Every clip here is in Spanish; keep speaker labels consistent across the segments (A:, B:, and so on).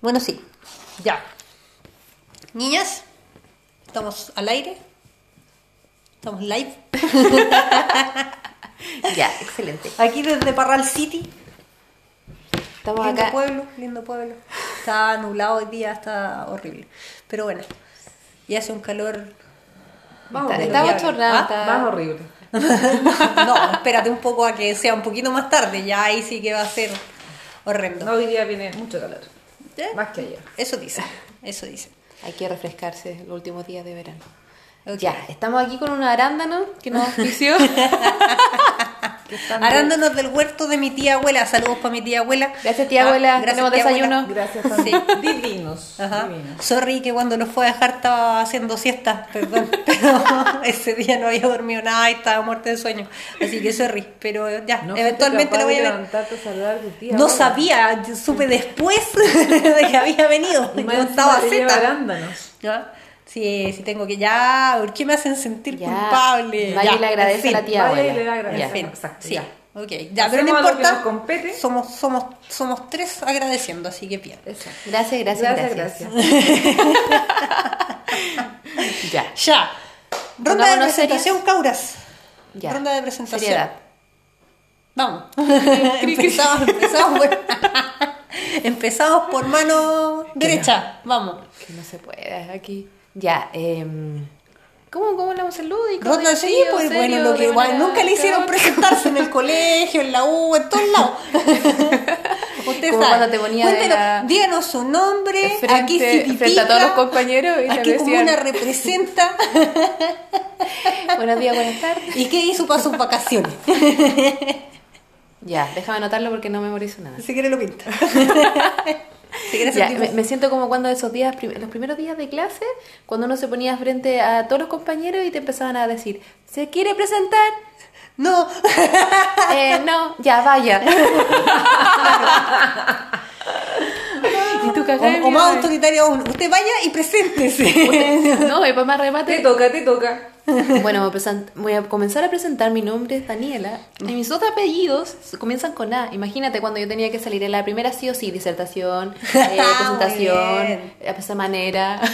A: Bueno, sí. Ya. Niñas, estamos al aire. Estamos live.
B: Ya, excelente.
A: Aquí desde Parral City.
B: Estamos
A: lindo
B: acá.
A: pueblo, lindo pueblo. Está nublado hoy día, está horrible. Pero bueno, y hace un calor.
C: Más
B: Está,
A: ¿Ah?
B: está-
C: Más horrible.
A: No, espérate un poco a que sea un poquito más tarde. Ya ahí sí que va a ser horrendo.
C: No, hoy día viene mucho calor.
A: ¿Eh?
C: Más que ayer.
A: Eso dice, eso dice.
B: Hay que refrescarse los últimos días de verano.
A: Ok.
B: Ya, estamos aquí con un arándano que nos auspició.
A: Arándanos del huerto de mi tía abuela. Saludos para mi tía abuela.
B: Gracias, tía
A: Ah,
B: abuela.
A: gracias,
B: Tenemos
A: tía
B: desayuno.
A: abuela.
C: Gracias,
A: Sí.
C: divinos.
A: Ajá.
C: divinos.
A: Sorry que cuando los fue a dejar estaba haciendo siesta, perdón, pero ese día no había dormido nada y estaba muerta de sueño. Así que sorry, pero ya,
C: No
A: eventualmente lo voy a ver.
C: levantarte a saludar a tu tía,
A: No
C: abuela.
A: sabía, yo supe después de que había venido.
C: Y
A: Yo estaba Sí, sí tengo que ya, ¿por qué me hacen sentir
B: Ya.
A: culpable?
B: Vaya
A: Ya,
B: y le agradece
A: en fin.
B: a la tía
C: Vaya le da gracias.
B: Ya.
A: En fin,
C: Exacto,
A: sí.
C: ya.
A: Ok, ya, pero no importa.
C: nos compete.
A: Somos, somos, somos tres agradeciendo, así que bien.
C: Exacto.
B: Gracias, gracias,
C: Gracias,
B: gracias. Ya,
A: Ya. Ronda de presentación, Cauras.
B: ya.
A: Ronda de presentación.
B: Seriedad.
A: Vamos. empezamos, empezamos, por, empezamos por mano derecha. Vamos.
B: Que no se puede aquí. Ya, eh, ¿cómo, ¿cómo hablamos el lúdico?
A: Ronda sí, pues
B: serio,
A: bueno, lo que igual nunca le hicieron presentarse en el colegio, en la U, en todos lados. Usted
B: Como
A: sabe.
B: te ponía de
A: Cuéntenos,
B: la-
A: díganos su nombre,
B: Frente,
A: aquí significa,
B: frente a todos los compañeros y
A: aquí como una representa
B: buenos días, buenas tardes.
A: y qué hizo para sus vacaciones.
B: Ya, déjame anotarlo porque no memorizo nada.
A: Si quiere lo pinta.
B: Ya, me, me siento como cuando esos días, los primeros días de clase, cuando uno se ponía frente a todos los compañeros y te empezaban a decir, ¿se quiere presentar?
A: No,
B: Eh, no, ya vaya. y tú
A: o,
B: cagás
A: o más autoritario aún, usted vaya y preséntese.
B: No, y para más
C: Te
B: remate.
C: toca, te toca.
B: Bueno, voy a a comenzar a presentar. Mi nombre es Daniela. Y mis otros apellidos comienzan con A. Imagínate cuando yo tenía que salir en la primera sí o sí, disertación, eh, presentación, de esa manera.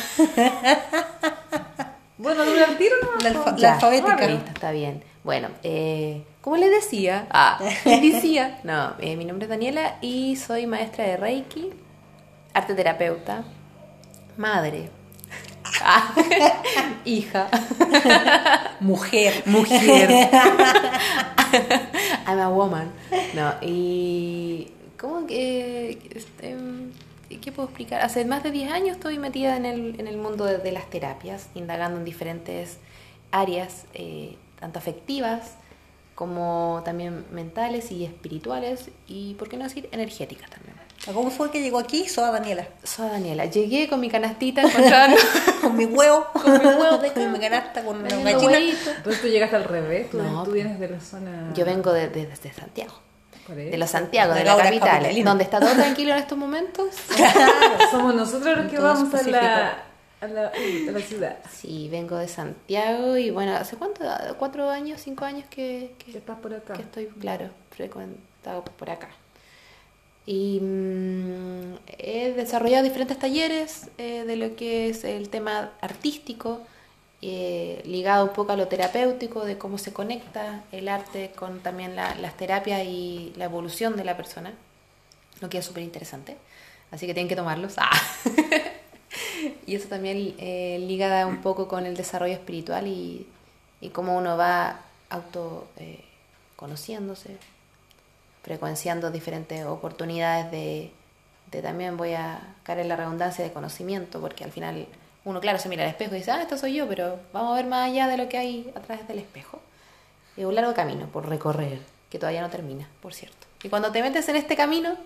C: Bueno, dura el tiro no
A: La, alfa- la alfabética.
B: Listo, está bien. Bueno, eh, como le decía, ah, les decía, no, eh, mi nombre es Daniela y soy maestra de Reiki, arte terapeuta, madre, ah, hija,
A: Mujer.
B: mujer, I'm a woman. No, y ¿cómo que este, qué puedo explicar? Hace más de 10 años estoy metida en el, en el mundo de, de las terapias, indagando en diferentes áreas, eh, tanto afectivas como también mentales y espirituales y, ¿por qué no decir, energéticas también.
A: ¿Cómo fue que llegó aquí? Soy Daniela.
B: Soy Daniela. Llegué con mi canastita encontrando
A: Con mi huevo.
B: Con mi huevo de
A: Con mi canasta, con una
B: vendiendo
A: gallina.
B: huevitos.
C: Entonces tú llegaste al revés, tú,
B: No.
C: tú vienes de la zona...
B: Yo vengo de- de- desde Santiago. De los Santiago,
A: De
B: de la capital,
A: capitalina.
B: donde está todo tranquilo en estos momentos.
C: Claro, somos nosotros los que vamos a la, a, la, a la ciudad.
B: Sí, vengo de Santiago y bueno, ¿hace cuánto? ¿Cuatro años, cinco años que, que,
C: Que estás por acá.
B: que estoy, claro, frecuentado por acá? Y mm, he desarrollado diferentes talleres eh, de lo que es el tema artístico, eh, ligado un poco a lo terapéutico, de cómo se conecta el arte con también la- las terapias y la evolución de la persona, lo que es súper interesante. Así que tienen que tomarlos. Ah. y eso también eh, liga un poco con el desarrollo espiritual y, y cómo uno va auto eh, conociéndose, frecuenciando diferentes oportunidades de, de también voy a caer en la redundancia de conocimiento, porque al final uno, claro, se mira al espejo y dice, ah, esto soy yo, pero vamos a ver más allá de lo que hay a través del espejo. Es un largo camino por recorrer, que todavía no termina, por cierto. Y cuando te metes en este camino,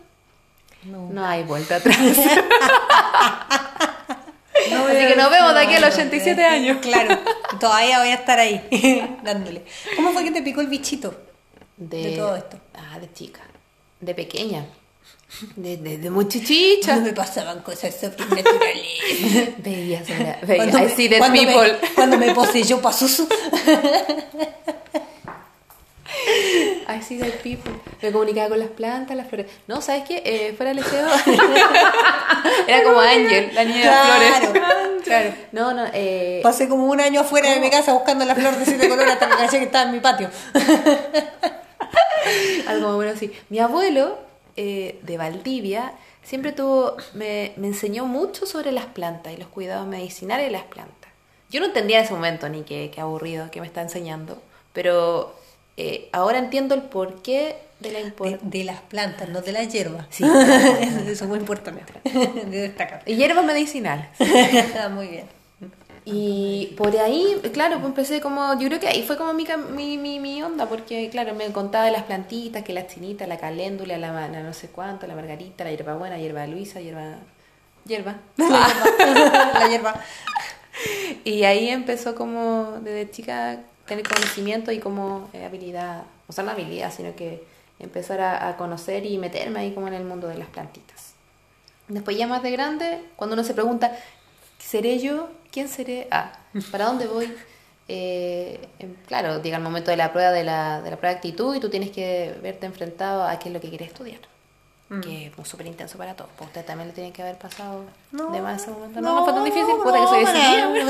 C: No.
B: no hay vuelta atrás.
C: No
B: Así que nos vemos de aquí a los 87 años.
A: Claro, todavía voy a estar ahí, dándole. ¿Cómo fue que te picó el bichito? De todo esto.
B: Ah, de chica. De pequeña. De, de, de muchachicha.
A: No me pasaban cosas sobrenaturales.
B: Veía, Sara, veía.
A: Cuando
B: I
A: me-
B: see
A: cuando me-
B: people.
A: cuando me poseyó Pazuzu.
B: I see the people. Me comunicaba con las plantas, las flores. No, ¿sabes qué? Eh, fuera del liceo. Era como Ángel, la niña de las
A: Claro,
B: flores.
A: claro.
B: No, no, eh,
A: Pasé como un año afuera de mi casa buscando la flor de siete colores hasta que caché que estaba en mi patio.
B: algo más bueno así. Mi abuelo eh, de Valdivia siempre tuvo, me, me enseñó mucho sobre las plantas y los cuidados medicinales de las plantas. Yo no entendía en ese momento ni qué, qué aburrido que me está enseñando, pero eh, ahora entiendo el porqué de la
A: De,
B: importancia.
A: de las plantas, no de las hierbas.
B: Sí.
A: eso, es muy importante de destacar.
B: Y hierbas medicinales.
A: Ah, muy bien.
B: Y por ahí, claro, pues empecé como, yo creo que ahí fue como mi, mi, mi, mi onda, porque claro, me contaba de las plantitas, que la chinita, la caléndula, la, la no sé cuánto, la margarita, la hierbabuena, hierba luisa, hierba... Hierba.
A: La hierba.
B: Y ahí empezó como desde chica tener conocimiento y como eh, habilidad, o sea, no habilidad, sino que empezar a, a conocer y meterme ahí como en el mundo de las plantitas. Después ya más de grande, cuando uno se pregunta, ¿seré yo? ¿Quién seré? Ah, ¿para dónde voy? Eh, em, claro, llega el momento de la prueba de la, de la prueba de actitud y tú tienes que verte enfrentado a qué es lo que quieres estudiar. Que es súper intenso para todos. Pues usted también le tiene que haber pasado de más ese momento. No, no, fue tan difícil. Puta que soy
A: no,
B: decidida.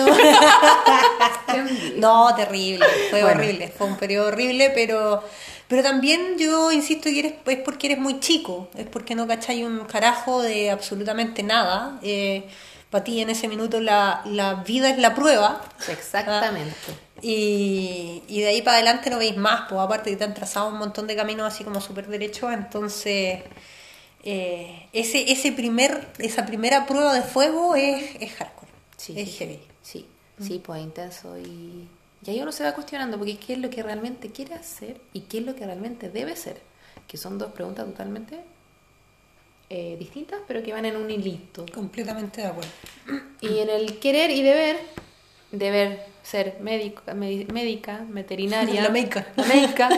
A: no. No, terrible, fue
B: Bueno.
A: horrible, fue un periodo horrible, pero pero también yo insisto que eres, es porque eres muy chico, es porque no cacháis un carajo de absolutamente nada. Para ti en ese minuto la, la vida es la prueba.
B: Exactamente.
A: Y, y de ahí para adelante no veis más, pues aparte que te han trazado un montón de caminos así como súper derechos, entonces eh, ese, ese primer, esa primera prueba de fuego es, es hardcore,
B: Sí,
A: es heavy.
B: sí, sí, pues intenso y, y ahí uno se va cuestionando porque qué es lo que realmente quiere hacer y qué es lo que realmente debe ser, que son dos preguntas totalmente eh, distintas pero que van en un hilito.
A: Completamente de acuerdo.
B: Y en el querer y deber, deber ser médico, médica, veterinaria.
A: La médica.
B: La médica.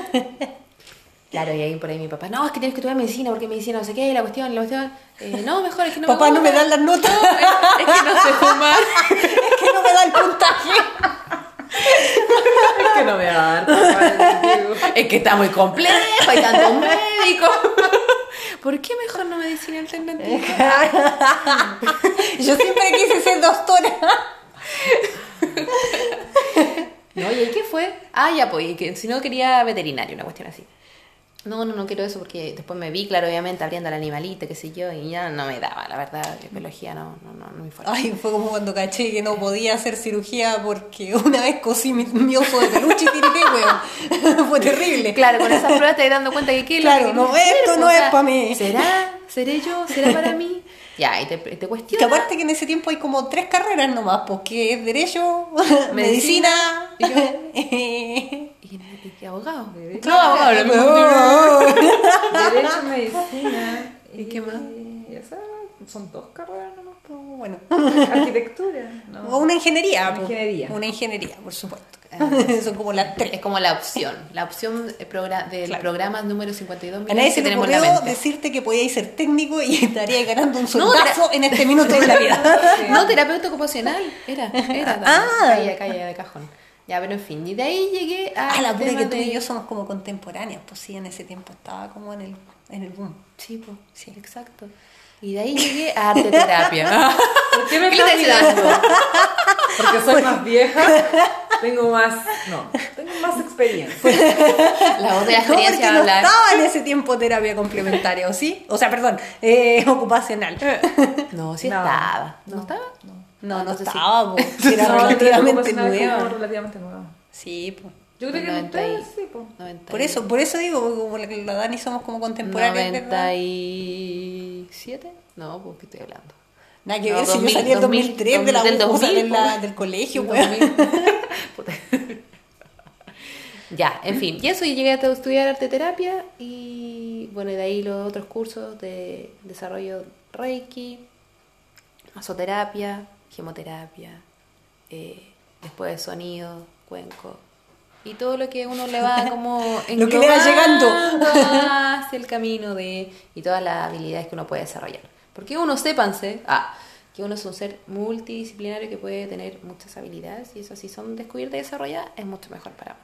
B: Claro, y ahí por ahí mi papá, no, es que tienes que estudiar medicina porque medicina no sé qué, la cuestión, la cuestión. Eh, no, mejor es que no
A: Papá, no me dan las notas,
B: Es que no sé fumar.
A: es que no me da el puntaje.
C: Es que no me va a dar papá, digo.
B: Es que está muy complejo, hay tantos médicos. ¿Por qué mejor no medicina alternativa?
A: Yo siempre quise ser doctora.
B: No, ¿y qué fue? Ah, ya, pues, y que si no quería veterinario, una cuestión así. No, no, no quiero eso porque después me vi, claro, obviamente, abriendo al animalito, qué sé yo, y ya no me daba, la verdad, biología no, no, no, no me informa.
A: Ay, fue como cuando caché que no podía hacer cirugía porque una vez cosí mi, mi oso de peluche y tiré, weón. fue terrible.
B: Claro, con esas pruebas te dando cuenta que qué
A: Claro,
B: que
A: no, esto
B: hacer,
A: no
B: o
A: es
B: sea,
A: pa' mí.
B: ¿Será? ¿Seré yo? ¿Será para mí? Ya, y te, te
A: Y que aparte que en ese tiempo hay como tres carreras nomás, porque es Derecho,
B: Medicina,
A: Medicina,
B: ¿Y, y qué abogado?
C: Derecho.
B: No, abogado, lo mismo.
C: Derecho, medicina.
B: ¿Y qué más?
C: Y esa son dos carreras nomás. po.
A: bueno,
C: Arquitectura.
A: o
C: No.
A: una ingeniería.
C: Una ingeniería.
A: Una ingeniería, por supuesto.
B: Ah.
A: Son como las
B: Es
A: tres.
B: como la opción, la opción eh, del
A: Claro.
B: programa número 52
A: A nadie se
B: la
A: ocurrió decirte que podíais ser técnico y estaríais ganando un
B: No,
A: soldazo en este minuto de la vida.
B: No, terapeuta ocupacional, era, era.
A: Ah.
B: Caía, caía de cajón. Ya, pero en fin, y de ahí llegué a...
A: Ah, la pura que tú y yo somos como contemporáneos, pues sí, en ese tiempo estaba como en el, en el boom.
B: Sí, pues,
A: Sí.
B: exacto. Y de ahí llegué a arte terapia.
C: ¿Por qué me
B: ¿Qué
C: estás mirando? Porque soy más vieja. Tengo más. No, tengo más experiencia.
B: La voz de la
A: No, porque
B: experiencia va a
A: no
B: hablar.
A: estaba en ese tiempo terapia complementaria, ¿o sí? O sea, perdón, eh, ocupacional.
B: No, sí
C: No.
B: estaba. ¿No, estaba?
A: No, no
B: entonces sí.
A: estaba, era
C: No,
A: relativamente
C: ocupacional como
A: nueva.
C: relativamente nueva.
A: Sí, pues.
C: Yo creo que en
B: 90 y-
C: ustedes sí, po.
B: 90
A: Por eso, por eso digo, porque como la, la Dani somos como contemporáneas, ¿verdad?
B: 97? No, pues, ¿qué estoy hablando?
A: Nada que
B: No,
A: ver, si
B: 2000,
A: yo salí en 2003 de la,
B: del
A: o sea,
B: 2000,
A: de la- del colegio, pues.
B: 2000. Puta. ya, en fin, y eso, y llegué a estudiar arte terapia y bueno, y de ahí los otros cursos de desarrollo Reiki, masoterapia, gemoterapia, eh, después de sonido, cuenco. Y todo lo que uno le va como
A: Lo que le va llegando.
B: hacia el camino de y todas las habilidades que uno puede desarrollar. Porque uno, sépanse, ah, que uno es un ser multidisciplinario que puede tener muchas habilidades y eso si son descubiertas y desarrolladas es mucho mejor para uno.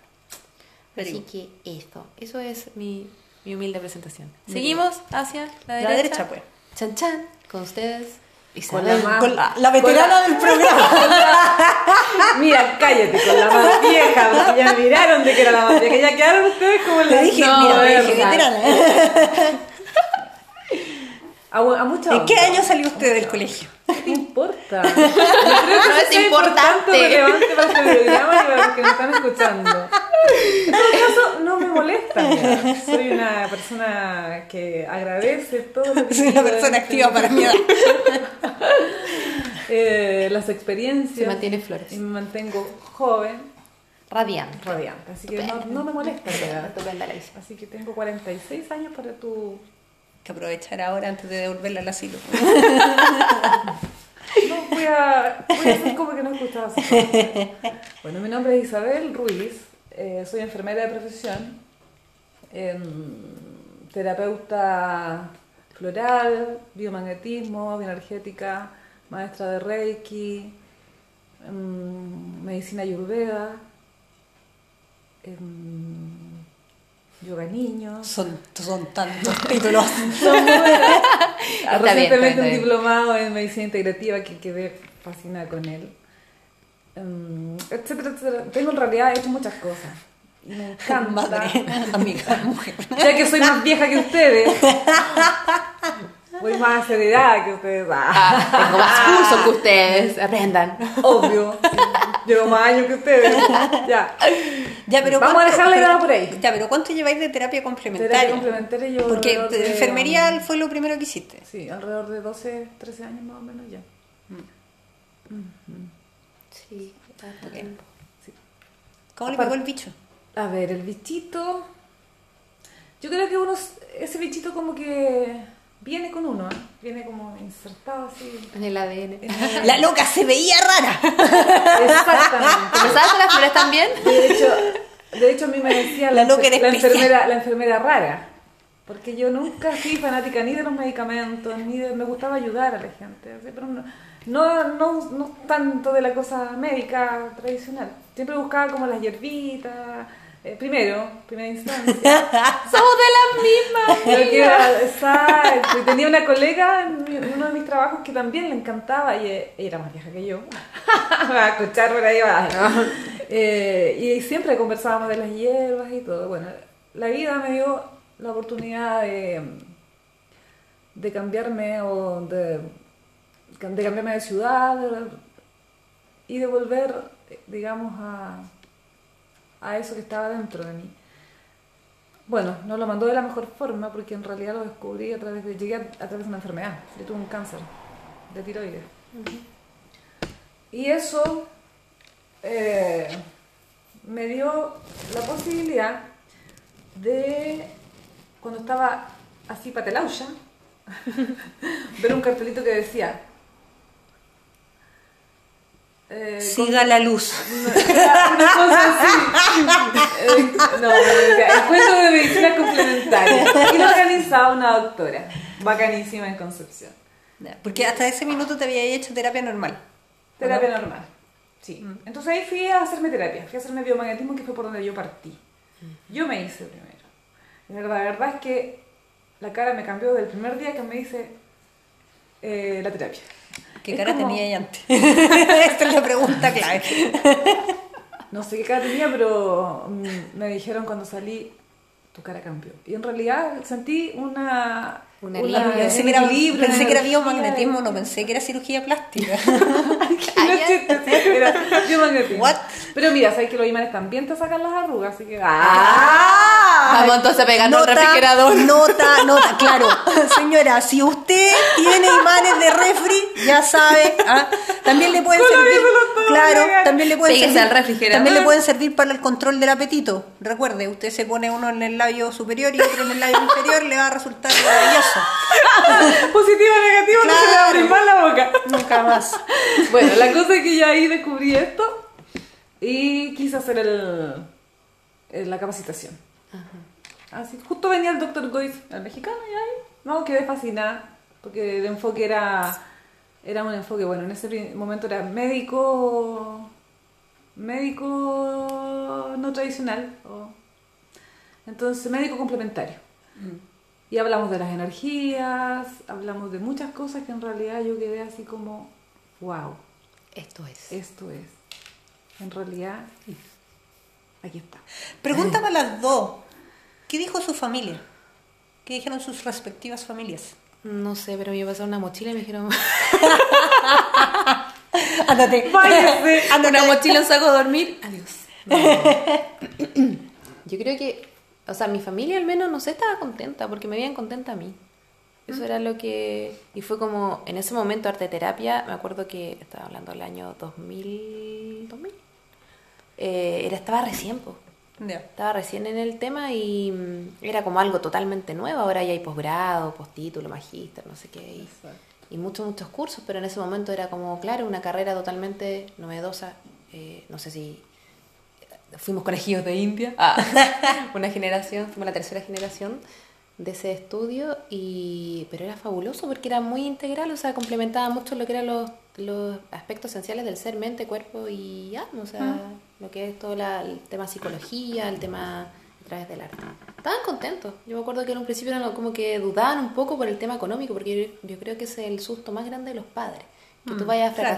A: Very
B: Así que eso, eso es mi, mi humilde presentación. Seguimos hacia la derecha.
A: La derecha, pues.
B: Chan chan, con ustedes.
C: Con la
A: Con la, la veterana
C: con la-
A: del programa.
C: Mira, cállate con la más vieja, ya miraron de que era la más vieja. Ya quedaron ustedes como
A: Le
C: la
A: dije,
C: no,
A: mira, dije, veterana.
C: A, a mucha
A: ¿En qué año salió usted del colegio?
C: ¿Qué te importa? Yo creo que
B: No es
C: sea
B: importante.
C: relevante para este programa y para los que nos están escuchando. En todo caso, no me molesta. mira. Soy una persona que agradece todo lo que
A: Soy una persona activa para mi edad.
C: eh, las experiencias.
B: Se mantiene flores.
C: Y me mantengo joven,
B: Radiante.
C: radiante. Así que no, no me molesta. Así que tengo 46 años para tu...
A: Que aprovechar ahora antes de devolverla al asilo.
C: No, voy a, voy a hacer como que no escuchaba. Bueno, mi nombre es Isabel Ruiz, eh, soy enfermera de profesión, em, terapeuta floral, biomagnetismo, bioenergética, maestra de Reiki, em, medicina ayurveda, em, yoga niños.
A: Son, son tantos títulos.
B: bien,
C: Recientemente un diplomado en medicina integrativa que quedé fascinada con él. Em, etcétera, etcétera. Tengo en realidad hecho muchas cosas. Me encanta.
A: Madre, amiga, mujer.
C: Ya que soy más vieja que ustedes. Voy más acelerada que ustedes. Ah,
B: Ah, tengo más cursos que ustedes. Aprendan.
C: obvio. Llevo más años que ustedes. Ya.
A: Ya, pero
C: Vamos a
A: ¿cuánto-
C: dejarla
A: pero-
C: ya por ahí.
A: Ya, pero ¿cuánto lleváis de terapia complementaria?
C: Terapia complementaria yo
A: Porque
C: de-
A: enfermería fue lo primero que hiciste.
C: Sí, alrededor de 12, 13 años más o menos ya.
B: Sí, tanto tiempo.
A: ¿Cómo le pegó el bicho?
C: A ver, el bichito. Yo creo que uno, ese bichito como que viene con uno, ¿eh? viene como insertado así.
B: En el ADN.
A: La loca se veía rara.
C: Exactamente.
B: ¿Empezaste las flores también?
C: De hecho, de hecho a mí me decía
A: La
C: la,
A: loca
C: enfer- la enfermera, la enfermera rara. Porque yo nunca fui fanática ni de los medicamentos, ni de, me gustaba ayudar a la gente, así, pero no, no, no, no tanto de la cosa médica tradicional. Siempre buscaba como las hierbitas, eh, primero, primera instancia.
B: Somos de la misma.
C: Lo que era, exacto. Y tenía una colega en uno de mis trabajos que también le encantaba y eh, era más vieja que yo. Me va a escuchar por ahí va. Eh, y siempre conversábamos de las hierbas y todo. Bueno, la vida me dio la oportunidad de, de cambiarme o de, de cambiarme de ciudad de- y de volver, digamos, a, a eso que estaba dentro de mí. Bueno, no lo mandó de la mejor forma porque en realidad lo descubrí a través de, llegué a, a través de una enfermedad. Yo tuve un cáncer de tiroides. Y eso eh, me dio la posibilidad de, cuando estaba así patelaucha, ver un cartelito que decía... eh,
A: Siga la luz.
C: una cosa así. Eh, no, no, decía, encuentro de medicina complementaria. Y lo organizaba una doctora, bacanísima en Concepción.
A: Porque hasta ese minuto te había hecho terapia normal.
C: Terapia normal. Sí. Entonces ahí fui a hacerme terapia, fui a hacerme biomagnetismo, que fue por donde yo partí. Yo me hice primero. La verdad, la verdad es que la cara me cambió del primer día que me hice eh, la terapia.
A: ¿Qué
C: Es
A: cara
C: como-
A: tenía ella antes? Esta es la pregunta clave.
C: No sé qué cara tenía, pero mm, me dijeron cuando salí, tu cara cambió. Y en realidad sentí una...
B: Un
C: una-
B: alivio.
A: Pensé que era,
C: equilibrio,
A: pensé que era biomagnetismo, no pensé que era cirugía plástica.
C: Era biomagnetismo.
A: What?
C: Pero mira, sabes que los imanes también te sacan las arrugas, así que...
A: ¡Ah!
B: Vamos entonces pegando al refrigerador.
A: Nota, nota, claro. Señora, si usted tiene imanes de refri, ya sabe. ¿ah? También le pueden servir. Claro, también le pueden
B: Péguese
A: servir.
B: al refrigerador.
A: También le pueden servir para el control del apetito. Recuerde, usted se pone uno en el labio superior y otro en el labio inferior, le va a resultar maravilloso.
C: Positivo o negativo, no se le va a abrir más la boca.
A: Nunca más.
C: Bueno, la cosa es que ya ahí descubrí esto y quise hacer el, el- la capacitación. Así, justo venía el doctor Goiz, el mexicano, y ahí, no, quedé fascinada, porque el enfoque era, era un enfoque, bueno, en ese momento era médico, médico no tradicional, o Entonces, médico complementario. Y hablamos de las energías, hablamos de muchas cosas que en realidad yo quedé así como, wow,
B: Esto es.
C: esto es. En realidad, aquí está.
A: Pregunta para las dos. ¿Qué dijo su familia? ¿Qué dijeron sus respectivas familias?
B: No sé, pero me pasaron una mochila y me dijeron...
A: Ándate.
C: Váyase.
B: una mochila, un saco a dormir. Adiós. No. Yo creo que, o sea, mi familia al menos, no sé, estaba contenta porque me veían contenta a mí. Eso era lo que... Y fue como, en ese momento, arte terapia, me acuerdo que estaba hablando del año 2000... 2000. Eh, era, estaba recién, po. Estaba recién en el tema y mm, era como algo totalmente nuevo. Ahora ya hay posgrado, postítulo, magíster, no sé qué. Y, y muchos, muchos cursos, pero en ese momento era como, claro, una carrera totalmente novedosa. Eh, no sé si fuimos conejillos de India, Ah, una generación, fuimos la tercera generación de ese estudio, y, pero era fabuloso porque era muy integral, o sea, complementaba mucho lo que eran los, los aspectos esenciales del ser, mente, cuerpo y alma, o sea, lo que es todo la- el tema psicología, el tema a través del arte. Estaban contentos. Yo me acuerdo que en un principio eran como que dudaban un poco por el tema económico, porque yo, yo creo que es el susto más grande de los padres. Que tú vayas a
A: claro.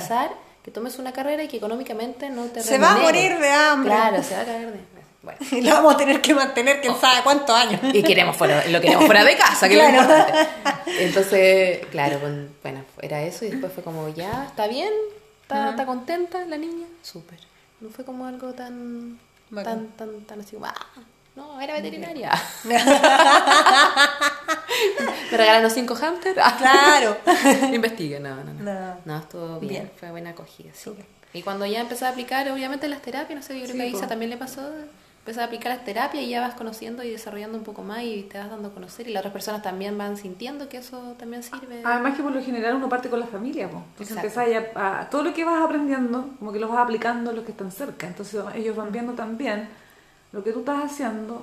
B: Que tomes una carrera y que económicamente no te
A: Se va a morir de hambre.
B: Claro, se va a caer de Bueno.
A: Y lo vamos a tener que mantener quién sabe cuántos años.
B: Y queremos fuera, lo queremos fuera de casa, que
A: Claro.
B: Entonces, claro, bueno, era eso y después fue como, ya, está bien, está, está contenta la niña, súper. No fue como algo tan,
A: Bacán.
B: tan, tan, tan así como, ah, no, era veterinaria. Me regalaron cinco hamsters. Ah.
A: Claro.
B: Investigue, no, no, no.
A: No.
B: No, estuvo bien,
A: Bien.
B: fue buena acogida, sí. Y cuando ya empecé a aplicar, obviamente las terapias, no sé, yo creo
C: Sí,
B: que a Isa también le pasó, empecé a aplicar las terapias y ya vas conociendo y desarrollando un poco más y te vas dando a conocer y las otras personas también van sintiendo que eso también sirve.
C: Además que por lo general uno parte con la familia, po. entonces
B: Exacto.
C: empezáis a, a- todo lo que vas aprendiendo, como que lo vas aplicando a los que están cerca, entonces ellos van viendo también lo que tú estás haciendo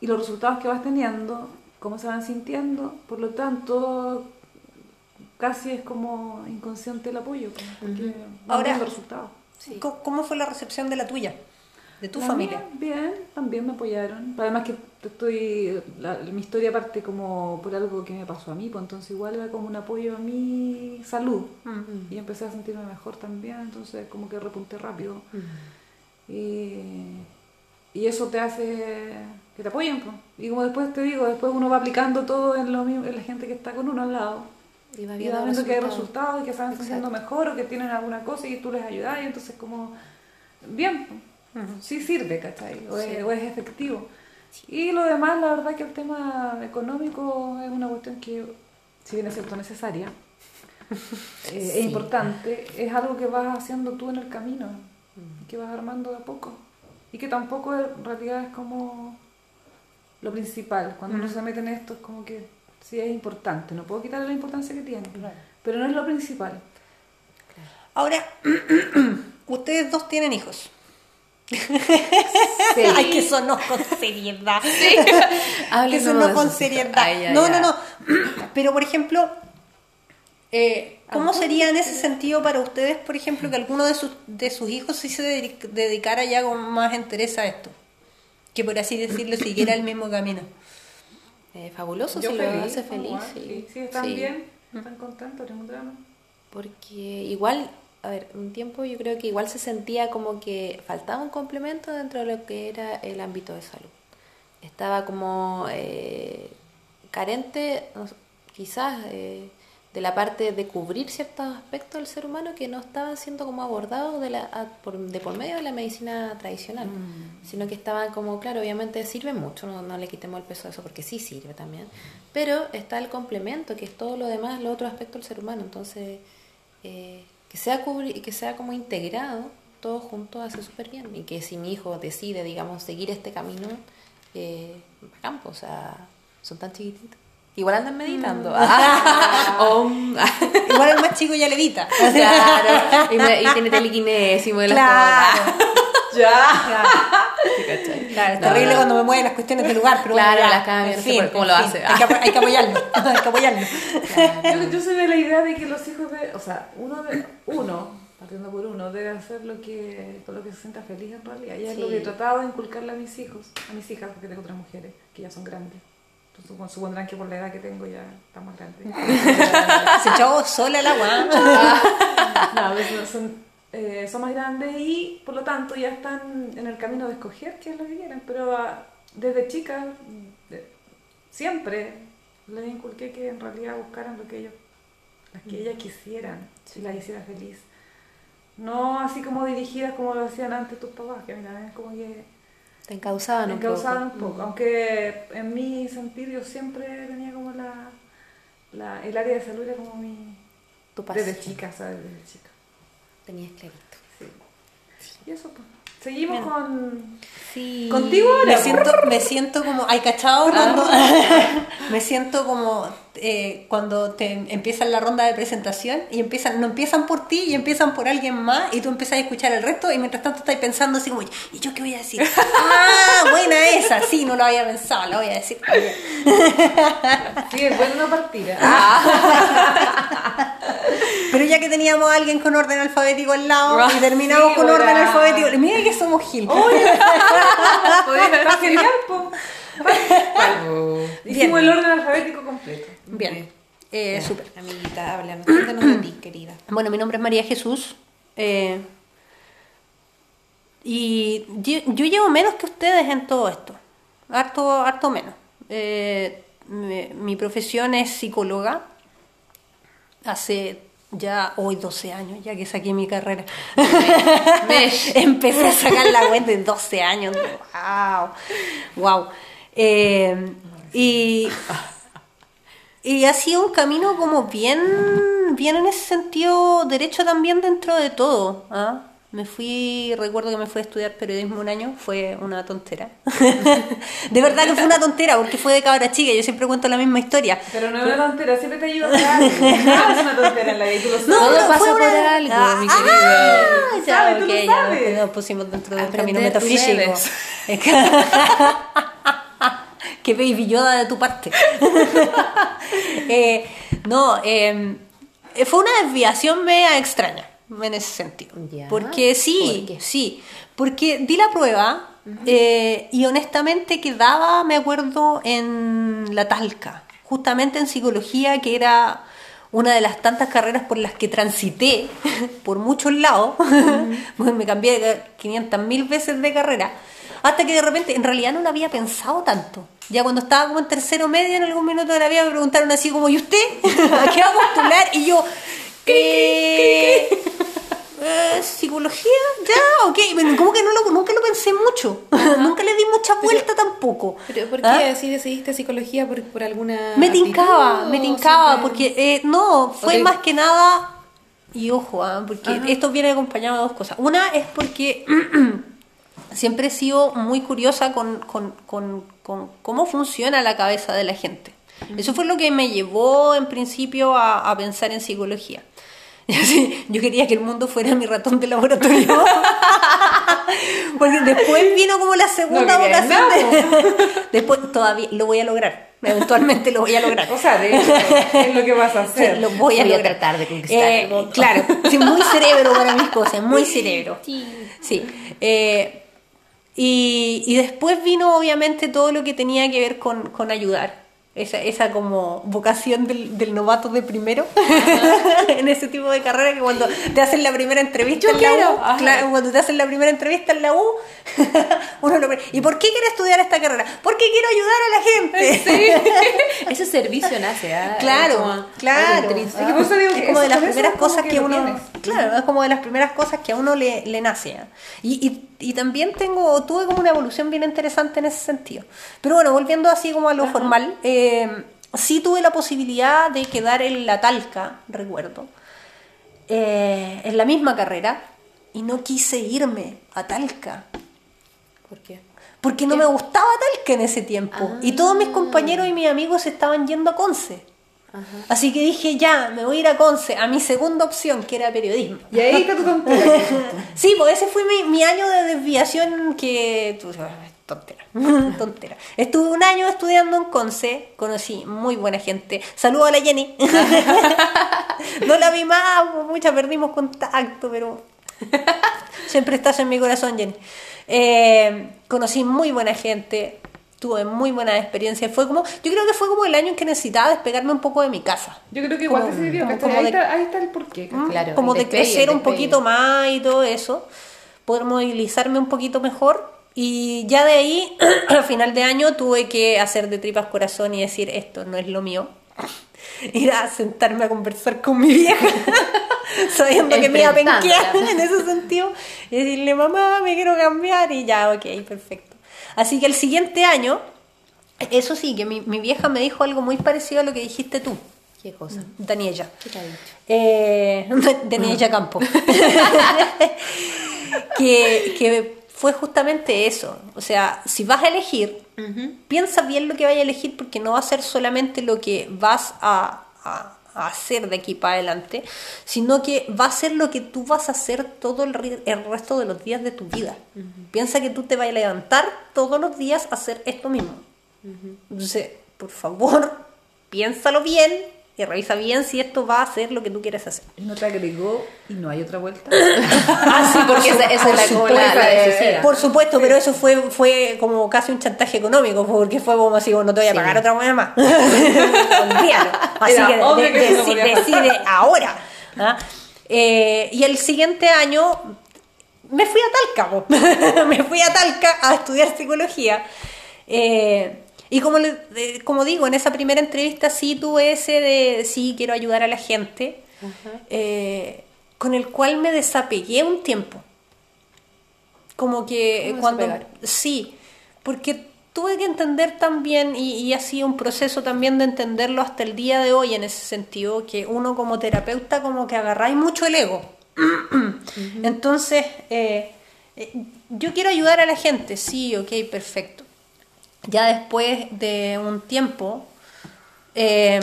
C: y los resultados que vas teniendo, cómo se van sintiendo, por lo tanto casi es como inconsciente el apoyo, po, porque van
A: Ahora-
C: viendo resultados.
B: Sí.
A: ¿Cómo- ¿Cómo fue la recepción de la tuya? De tu
C: La
A: familia.
C: mía, Bien, también me apoyaron. Además que estoy, la- mi historia parte como por algo que me pasó a mí, pues entonces igual era como un apoyo a mi salud. Y empecé a sentirme mejor también, entonces como que repunté rápido. Y, y eso te hace que te apoyen. pues. Y como después te digo, después uno va aplicando todo en, lo mismo, en la gente que está con uno al lado.
B: Y va
C: Y
B: viendo
C: va viendo que hay
B: resultados.
C: y que sintiendo
B: Exacto.
C: mejor o que tienen alguna cosa y tú les ayudas y entonces como bien, pues, sí sirve, ¿cachai? O,
B: Sí.
C: es, o es efectivo. Y lo demás, la verdad que el tema económico es una cuestión que, si bien es cierto, necesaria, eh, es importante, es algo que vas haciendo tú en el camino, que vas armando de a poco. Y que tampoco en realidad es como lo principal. Cuando uno se mete en esto es como que sí es importante, no puedo quitarle la importancia que tiene,
A: Claro.
C: pero no es lo principal.
A: Ahora, ustedes dos tienen hijos.
C: Sí.
A: Hay que sonó con seriedad. que
B: Háblenos
A: sonó
B: de
A: con seriedad.
B: Ay, ay,
A: no,
B: ay.
A: no, no. Pero, por ejemplo, eh, ¿cómo sería en ese sentido para ustedes, por ejemplo, que alguno de sus, de sus hijos sí se dedic- dedicara ya con más interés a esto? Que por así decirlo, siguiera el mismo camino.
B: Eh, fabuloso,
C: Yo
B: si
C: feliz,
B: lo hace feliz.
C: igual,
B: sí.
C: sí, sí, están
B: Sí.
C: bien, están contentos, ningún drama.
B: Porque igual, a ver, un tiempo yo creo que igual se sentía como que faltaba un complemento dentro de lo que era el ámbito de salud. Estaba como eh, carente, quizás, eh, de la parte de cubrir ciertos aspectos del ser humano que no estaban siendo como abordados de, la, a- por, de por medio de la medicina tradicional, sino que estaban como, claro, obviamente sirve mucho, no, no le quitemos el peso a eso porque sí sirve también, pero está el complemento, que es todo lo demás, los otros aspectos del ser humano, entonces eh, que sea cubri que sea como integrado, todo junto hace súper bien, y que si mi hijo decide, digamos, seguir este camino, eh, bacán, pues, o sea, son tan chiquititos. Igual andan meditando. Om.
A: Igual el más chico ya levita.
B: Claro, y, tiene telequinesis y mueve las
A: Claro.
B: cosas.
C: Ya.
A: Claro, es
B: No,
A: terrible
B: no.
A: cuando me mueven las cuestiones del lugar, pero
B: Claro,
A: bueno,
B: las cambia,
A: en
B: no sé cómo
A: en
B: lo
A: fin,
B: hace.
A: Hay que, hay que apoyarlo, hay que apoyarlo.
C: Yo, yo soy de la idea de que los hijos de, o sea, uno de uno partiendo por uno, debe hacer lo que, con lo que se sienta feliz en realidad. Y es
B: Sí.
C: lo que he tratado de inculcarle a mis hijos, a mis hijas, porque tengo otras mujeres que ya son grandes. Supo- supondrán que por la edad que tengo ya estamos grandes.
A: Se echó sola el agua.
C: no, pues son, son, eh, son más grandes y por lo tanto ya están en el camino de escoger qué es lo que quieren. Pero ah, desde chicas, de- siempre les inculqué que en realidad buscaran lo que ellos, las que ellas quisieran, si las hiciera feliz. No así como dirigidas como lo hacían antes tus papás, que a mí también como que
B: Te encausaban un
C: causaban
B: poco.
C: un poco. Aunque en mi sentir yo siempre tenía como la, la el área de salud era como mi...
B: Tu pasión.
C: Desde chica, ¿sabes? Desde chica.
B: Tenías clarito.
C: Sí. Y eso, pues. Seguimos
A: Bien.
C: con...
B: Sí.
C: Contigo ahora.
A: Me siento, me siento como, ay, cachado, cuando, me siento como eh, cuando te empiezan la ronda de presentación y empiezan, no empiezan por ti y empiezan por alguien más y tú empiezas a escuchar el resto y mientras tanto estás pensando así como, ¿y yo qué voy a decir? Ah, buena esa, sí, no lo había pensado, la voy a decir.
C: Sí, no partir. ¿eh?
A: Pero ya que teníamos a alguien con orden alfabético al lado y terminamos
C: Sí,
A: con orden alfabético, mira que somos Gil.
C: Está genial, po. Hicimos el orden alfabético completo.
A: Bien, eh, súper.
B: Amiguita, háblanos. Cuéntanos de ti, querida.
A: Bueno, mi nombre es María Jesús. eh, y yo, yo llevo menos que ustedes en todo esto. Harto, harto menos. Eh, mi, mi profesión es psicóloga. Hace ya hoy 12 años, ya que saqué mi carrera. Empecé a sacar la cuenta de 12 años. ¡Wow! ¡Wow! Eh, y, y ha sido un camino como bien, bien en ese sentido, derecho también dentro de todo. ¿ah? Me fui, recuerdo que me fui a estudiar periodismo un año, fue una tontera. de verdad que fue una tontera, porque fue de cabra chica, yo siempre cuento la misma historia.
C: Pero no es una tontera, siempre te ayuda a algo. Nada es una tontera en la vida, tú lo sabes.
A: No,
B: Todo
A: no,
B: pasa por
A: una-
B: algo,
A: Ah,
B: mi
A: ah,
B: querida.
C: Tú
A: ya,
C: sabes, tú
A: ok,
C: lo
A: ya
C: sabes.
A: nos pusimos dentro del
B: Aprender
A: camino metafísico. que- Qué baby Yoda de tu parte. Eh, no, eh, fue una desviación media extraña en ese sentido.
B: Ya,
A: Porque sí, sí, porque di la prueba eh, y honestamente quedaba, me acuerdo, en la Talca, justamente en psicología, que era una de las tantas carreras por las que transité por muchos lados, Pues me cambié de 500 mil veces de carrera, hasta que de repente, en realidad no lo había pensado tanto. Ya cuando estaba como en tercero medio, en algún minuto de la vida me preguntaron así como, ¿y usted? ¿A qué va a postular? Y yo, ¿qué? Eh, psicología, ya, ok, pero como que no lo, nunca lo pensé mucho, nunca le di mucha vuelta tampoco.
B: ¿Pero por qué
A: ¿Ah?
B: así decidiste psicología? ¿Por, por alguna
A: Me tincaba, me tincaba,
B: siempre-
A: porque eh, no, fue más que nada, y ojo, ah, porque
B: Ajá.
A: esto viene acompañado de dos cosas. Una es porque siempre he sido muy curiosa con, con- con- con cómo funciona la cabeza de la gente. Eso fue lo que me llevó en principio a, a pensar en psicología. Yo quería que el mundo fuera mi ratón de laboratorio. Porque después vino como la segunda
C: No
A: votación. de- Después todavía lo voy a lograr. Eventualmente lo voy a lograr.
C: O sea, de hecho, es lo que vas a hacer.
A: Sí, lo voy a,
B: Voy a
A: lograr.
B: tratar de conquistar
A: Eh,
B: el mundo.
A: Claro, sí, muy cerebro para mis cosas, muy cerebro.
B: Sí.
A: Sí. Eh, y, y después vino obviamente todo lo que tenía que ver con, con ayudar. Esa, esa como vocación del, del novato de primero en ese tipo de carrera que cuando te hacen la primera entrevista
B: Yo
A: en la
B: quiero.
A: U, claro, cuando te hacen la primera entrevista en la U, uno lo ¿y por qué quiere estudiar esta carrera? Porque quiero ayudar a la gente.
B: Ese servicio nace, ¿ah?
A: Claro,
B: Es como
A: claro.
C: Es que por eso digo
A: Es
C: que
A: como de las primeras cosas
C: que
A: uno. Claro, es como de las primeras cosas que a uno le, le nace. ¿eh? Y, y, y también tengo, tuve como una evolución bien interesante en ese sentido. Pero bueno, volviendo así como a lo formal, eh, sí tuve la posibilidad de quedar en la Talca, recuerdo, eh, en la misma carrera, y no quise irme a Talca.
B: ¿Por qué?
A: Porque no me gustaba Talca en ese tiempo. Y todos mis compañeros y mis amigos estaban yendo a Conce. Así que dije, ya, me voy a ir a Conce, a mi segunda opción, que era periodismo.
C: Y ahí está tu tontera.
A: Sí, pues ese fue mi, mi año de desviación que tontera, tontera. Estuve un año estudiando en Conce, conocí muy buena gente. Saludo a la Jenny. no la vi más, mucha perdimos contacto, pero siempre estás en mi corazón, Jenny. Eh, conocí muy buena gente, tuve muy buena experiencia. Fue como, yo creo que fue como el año en que necesitaba despegarme un poco de mi casa.
C: Yo creo que igual
A: Como-
C: te sirvió,
A: como-
C: ¿cachai?
A: como
C: ahí,
A: de-
C: está, ahí está el porqué. ¿cachai?
B: Claro,
A: como de
B: despegue,
A: crecer un poquito más y todo eso, poder movilizarme un poquito mejor. Y ya de ahí, al final de año, tuve que hacer de tripas corazón y decir, esto no es lo mío. Ir a sentarme a conversar con mi vieja, sabiendo que me iba a penquear en ese sentido, y decirle, mamá, me quiero cambiar, y ya, ok, perfecto. Así que el siguiente año, eso sí, que mi, mi vieja me dijo algo muy parecido a lo que dijiste tú,
B: ¿Qué cosa?
A: Daniela.
B: ¿Qué te ha dicho?
A: Eh, de Niña Campo. que, que fue justamente eso. O sea, si vas a elegir, piensa bien lo que vayas a elegir porque no va a ser solamente lo que vas a, a- a hacer de aquí para adelante, sino que va a ser lo que tú vas a hacer todo el, resto de los días de tu vida. Piensa que tú te vas a levantar todos los días a hacer esto mismo. Entonces, por favor, piénsalo bien y revisa bien si esto va a ser lo que tú quieres hacer.
C: No te agregó y no hay otra vuelta.
B: Ah, sí, porque esa, esa es la, la, decisiva.
A: Por supuesto, pero eso fue, fue como casi un chantaje económico, porque fue como así, no te voy a
B: Sí.
A: pagar otra moneda más. Olvídalo. Así
C: Era
A: que de- de-
C: no
A: decide ahora. ¿ah? Eh, y el siguiente año me fui a Talca, me fui a Talca a estudiar psicología. Eh, y como, le- eh, como digo, en esa primera entrevista sí tuve ese de sí, quiero ayudar a la gente, eh, con el cual me desapegué un tiempo. Como que
B: ¿Cómo
A: cuando...
B: desapegar?
A: Sí, porque tuve que entender también, y, y ha sido un proceso también de entenderlo hasta el día de hoy en ese sentido, que uno como terapeuta como que agarráis mucho el ego. Entonces, eh, eh, yo quiero ayudar a la gente, sí, ok, perfecto. Ya después de un tiempo, eh,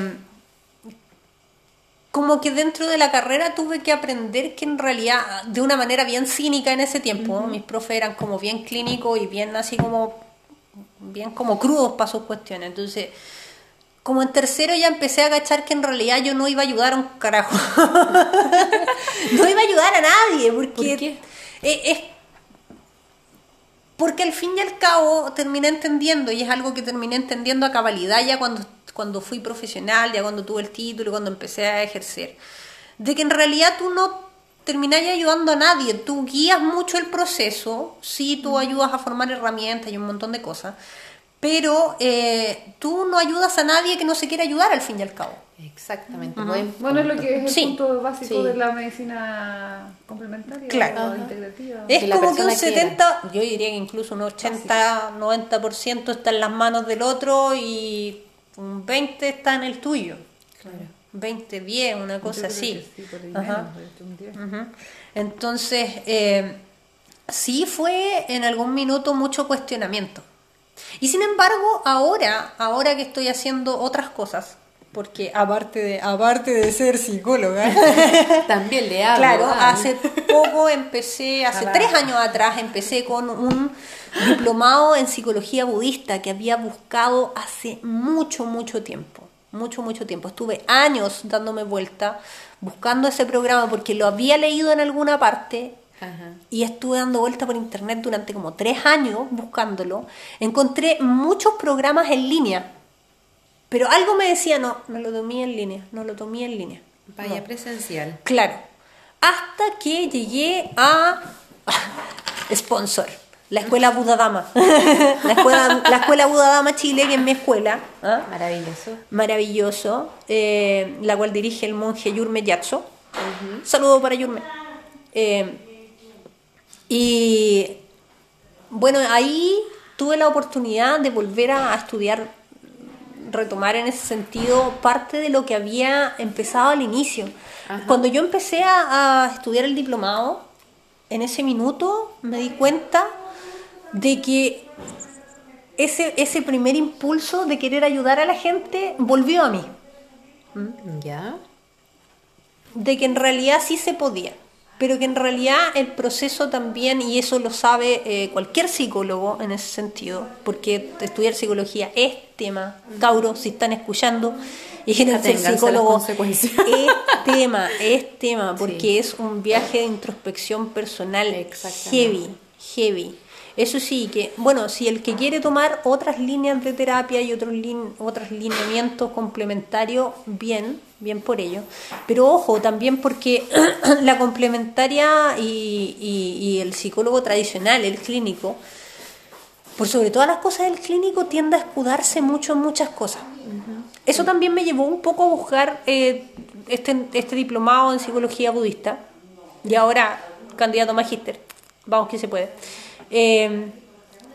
A: como que dentro de la carrera tuve que aprender que en realidad, de una manera bien cínica en ese tiempo, mis profes eran como bien clínicos y bien así como, bien como crudos para sus cuestiones. Entonces, como en tercero ya empecé a agachar que en realidad yo no iba a ayudar a un carajo. no iba a ayudar a nadie, porque
B: ¿Por qué?
A: eh, es porque al fin y al cabo terminé entendiendo, y es algo que terminé entendiendo a cabalidad ya cuando, cuando fui profesional, ya cuando tuve el título, cuando empecé a ejercer, de que en realidad tú no terminás ayudando a nadie, tú guías mucho el proceso, sí, tú ayudas a formar herramientas y un montón de cosas, pero eh, tú no ayudas a nadie que no se quiera ayudar al fin y al cabo.
B: Exactamente. buen
C: Bueno, es lo que es el
A: Sí.
C: punto básico
B: Sí.
C: de la medicina complementaria
A: Claro.
C: o integrativa.
A: Es
B: Que
A: como que un
B: persona quiera.
A: 70, yo diría que incluso un 80, 90% está en las manos del otro y un 20 está en el tuyo.
B: Claro.
A: 20, 10, una cosa así.
C: sí,
A: Ajá.
C: menos, un.
A: Entonces, eh, sí fue en algún minuto mucho cuestionamiento. Y sin embargo, ahora, ahora que estoy haciendo otras cosas, porque aparte de, aparte de ser psicóloga,
B: También le hablo.
A: Claro,
B: ah.
A: hace poco empecé, hace tres años atrás, empecé con un diplomado en psicología budista que había buscado hace mucho, mucho tiempo. Mucho, mucho tiempo. Estuve años dándome vuelta buscando ese programa porque lo había leído en alguna parte
B: Ajá.
A: y estuve dando vuelta por internet durante como tres años buscándolo. Encontré muchos programas en línea, pero algo me decía, no, no lo tomé en línea, no lo tomé en línea.
B: Vaya
A: No.
B: presencial.
A: Claro. Hasta que llegué a sponsor, la escuela Budadama. la escuela, la escuela Budadama Chile, que es mi escuela. ¿ah?
B: Maravilloso.
A: Maravilloso. eh, la cual dirige el monje Yurme Yatso. Saludo para Yurme. Eh, y bueno, ahí tuve la oportunidad de volver a, a estudiar, retomar en ese sentido parte de lo que había empezado al inicio. Cuando yo empecé a, a estudiar el diplomado, en ese minuto me di cuenta de que ese, ese primer impulso de querer ayudar a la gente volvió a mí.
B: ¿Ya?
A: De que en realidad sí se podía. Pero que en realidad el proceso también, y eso lo sabe eh, cualquier psicólogo en ese sentido, porque estudiar psicología es tema, Cauro, si están escuchando, y quieren ser
B: consecuencias.
A: es tema, es tema, porque
B: Sí.
A: es un viaje de introspección personal heavy, heavy. Eso sí, que, bueno, si el que quiere tomar otras líneas de terapia y otros, lin- otros lineamientos complementarios, bien, bien por ello. Pero ojo, también porque la complementaria y, y- y el psicólogo tradicional, el clínico, por sobre todas las cosas, el clínico tiende a escudarse mucho en muchas cosas. Eso también me llevó un poco a buscar eh, este, este diplomado en psicología budista y ahora candidato a magíster. Vamos que se puede. Eh,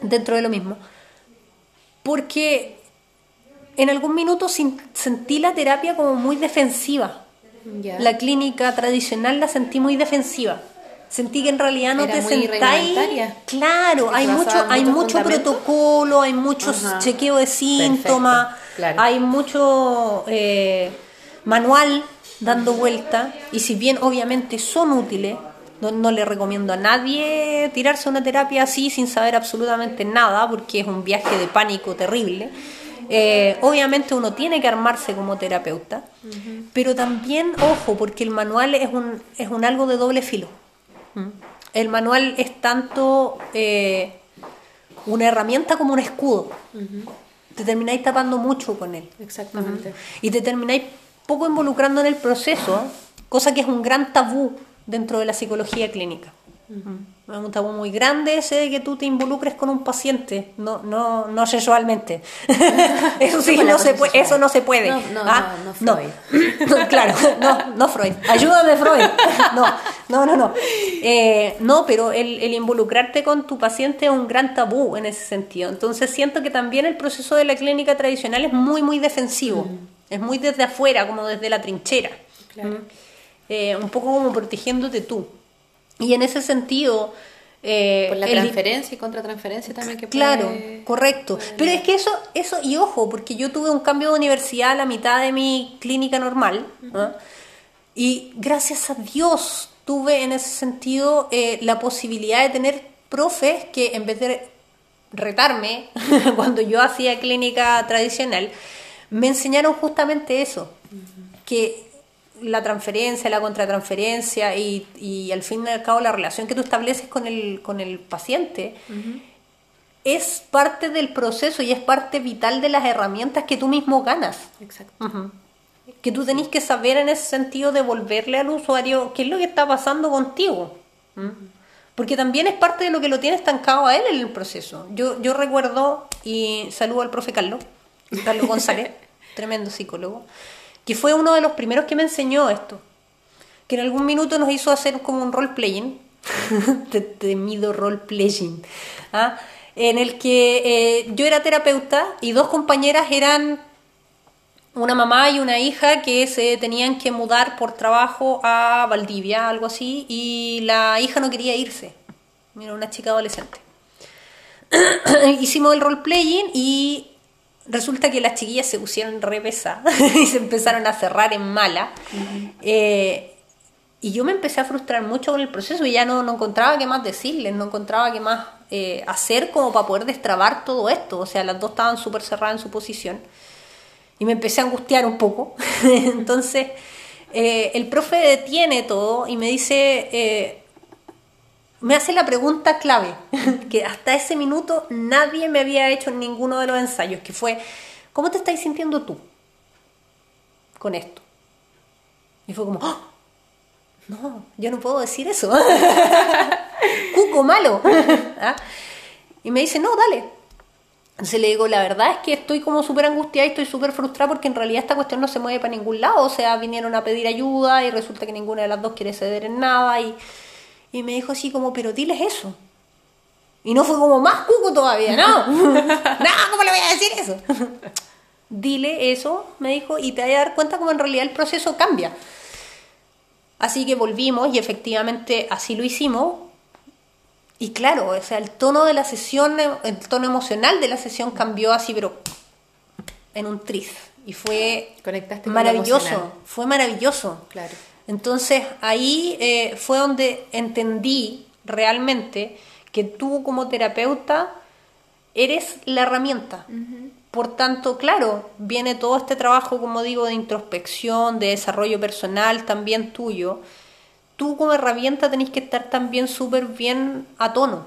A: dentro de lo mismo. Porque en algún minuto sentí la terapia como muy defensiva. La clínica tradicional la sentí muy defensiva. Sentí que en realidad no
B: Era
A: te sentáis. Claro, hay mucho, hay
B: muchos
A: mucho protocolo, hay mucho
B: Ajá.
A: chequeo de síntomas,
B: claro.
A: hay mucho eh, manual dando vuelta. Y si bien obviamente son útiles, no, no le recomiendo a nadie tirarse una terapia así sin saber absolutamente nada, porque es un viaje de pánico terrible. Eh, obviamente uno tiene que armarse como terapeuta, pero también, ojo, porque el manual es un, es un algo de doble filo. El manual es tanto eh, una herramienta como un escudo. Te termináis tapando mucho con él.
B: Exactamente.
A: Y te termináis poco involucrando en el proceso, cosa que es un gran tabú dentro de la psicología clínica. Es un tabú muy grande ese de que tú te involucres con un paciente, no, no, no sexualmente. eso sí, no se puede, eso no se puede.
B: No, no,
A: Ah,
B: no, no
A: no. claro, no, no Freud. Ayúdame Freud. No, no, no, no. Eh, no, pero el, el involucrarte con tu paciente es un gran tabú en ese sentido. Entonces siento que también el proceso de la clínica tradicional es muy, muy defensivo. Es muy desde afuera, como desde la trinchera.
B: Claro.
A: Eh, un poco como protegiéndote tú. Y en ese sentido... eh,
B: Por la
A: el-
B: transferencia y contratransferencia también que
A: Claro,
B: puede-
A: correcto. Pero es que eso, eso, y ojo, porque yo tuve un cambio de universidad a la mitad de mi clínica normal, ¿ah? y gracias a Dios tuve en ese sentido eh, la posibilidad de tener profes que en vez de retarme cuando yo hacía clínica tradicional, me enseñaron justamente eso, que la transferencia, la contratransferencia y, y al fin y al cabo la relación que tú estableces con el, con el paciente es parte del proceso y es parte vital de las herramientas que tú mismo ganas.
B: Exacto.
A: Que tú tenés que saber en ese sentido devolverle al usuario qué es lo que está pasando contigo. Porque también es parte de lo que lo tiene estancado a él en el proceso. Yo, yo recuerdo, y saludo al profe Carlos, Carlos González, tremendo psicólogo, que fue uno de los primeros que me enseñó esto. Que en algún minuto nos hizo hacer como un role-playing, te- temido role-playing, ¿ah? en el que eh, yo era terapeuta y dos compañeras eran una mamá y una hija que se tenían que mudar por trabajo a Valdivia, algo así, y la hija no quería irse. Era una chica adolescente. Hicimos el role-playing y resulta que las chiquillas se pusieron re pesadas y se empezaron a cerrar en mala. Eh, y yo me empecé a frustrar mucho con el proceso y ya no, no encontraba qué más decirles, no encontraba qué más eh, hacer como para poder destrabar todo esto. O sea, las dos estaban súper cerradas en su posición y me empecé a angustiar un poco. Entonces, eh, el profe detiene todo y me dice, me hace la pregunta clave, que hasta ese minuto nadie me había hecho en ninguno de los ensayos, que fue, ¿cómo te estás sintiendo tú con esto? Y fue como, ¡Ah! no, yo no puedo decir eso. Cuco malo. ¿Ah? Y me dice, no, dale. Entonces le digo, la verdad es que estoy como súper angustiada y estoy súper frustrada porque en realidad esta cuestión no se mueve para ningún lado. O sea, vinieron a pedir ayuda y resulta que ninguna de las dos quiere ceder en nada. Y, y me dijo así como, pero diles eso. Y no fue como más cuco todavía, no. no, ¿cómo le voy a decir eso? Dile eso, me dijo, y te vas a dar cuenta como en realidad el proceso cambia. Así que volvimos y efectivamente así lo hicimos. Y claro, o sea, el tono de la sesión, el tono emocional de la sesión cambió así, pero en un tris. Y fue
B: Conectaste
A: maravilloso, fue maravilloso.
B: Claro.
A: Entonces ahí eh, fue donde entendí realmente que tú como terapeuta eres la herramienta. Por tanto, claro, viene todo este trabajo, como digo, de introspección, de desarrollo personal, también tuyo. Tú como herramienta tenés que estar también súper bien a tono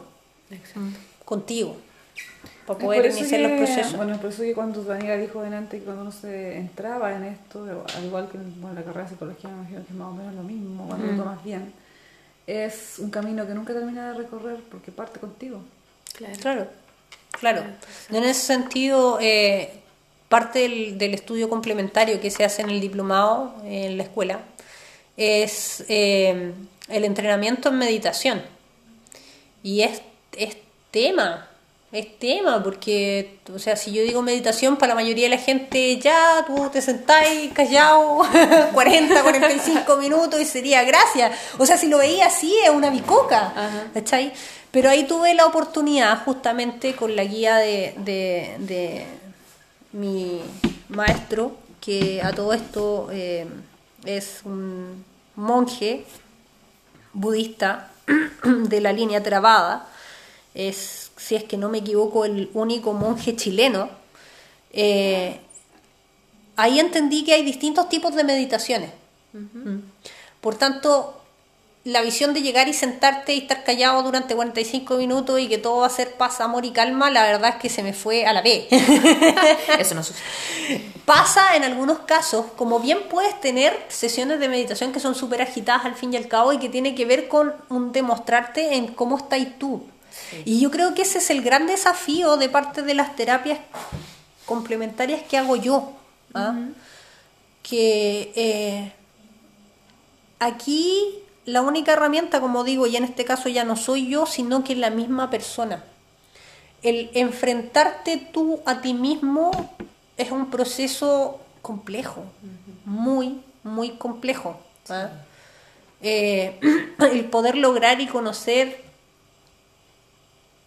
A: contigo para poder iniciar los
C: que-
A: procesos.
C: Bueno, por eso que cuando Daniela dijo delante que cuando uno se entraba en esto, al igual que en bueno, la carrera de psicología, me imagino que es más o menos lo mismo, cuando
A: Mm.
C: lo tomas bien, es un camino que nunca termina de recorrer porque parte contigo.
B: Claro.
A: Claro, claro. En ese sentido, eh, parte del, del estudio complementario que se hace en el diplomado en la escuela es eh, el entrenamiento en meditación. Y es, es tema, es tema, porque, o sea, si yo digo meditación, para la mayoría de la gente, ya, tú te sentáis callado 40, 45 minutos y sería gracias. O sea, si lo veía así, es una bicoca, ¿cachai? Pero ahí tuve la oportunidad, justamente con la guía de, de, de mi maestro, que a todo esto eh, es un monje budista de la línea Theravada, es, si es que no me equivoco, el único monje chileno. eh, ahí entendí que hay distintos tipos de meditaciones. Mm. Por tanto, la visión de llegar y sentarte y estar callado durante 45 minutos y que todo va a ser paz, amor y calma, la verdad es que se me fue a la B.
B: Eso no sucede.
A: Pasa en algunos casos, como bien puedes tener sesiones de meditación que son súper agitadas al fin y al cabo y que tiene que ver con un demostrarte en cómo estás tú. Y yo creo que ese es el gran desafío de parte de las terapias complementarias que hago yo. ¿ah? Que eh, aquí la única herramienta, como digo, y en este caso ya no soy yo, sino que la misma persona. El enfrentarte tú a ti mismo es un proceso complejo, muy, muy complejo. ¿ah? Eh, el poder lograr y conocer,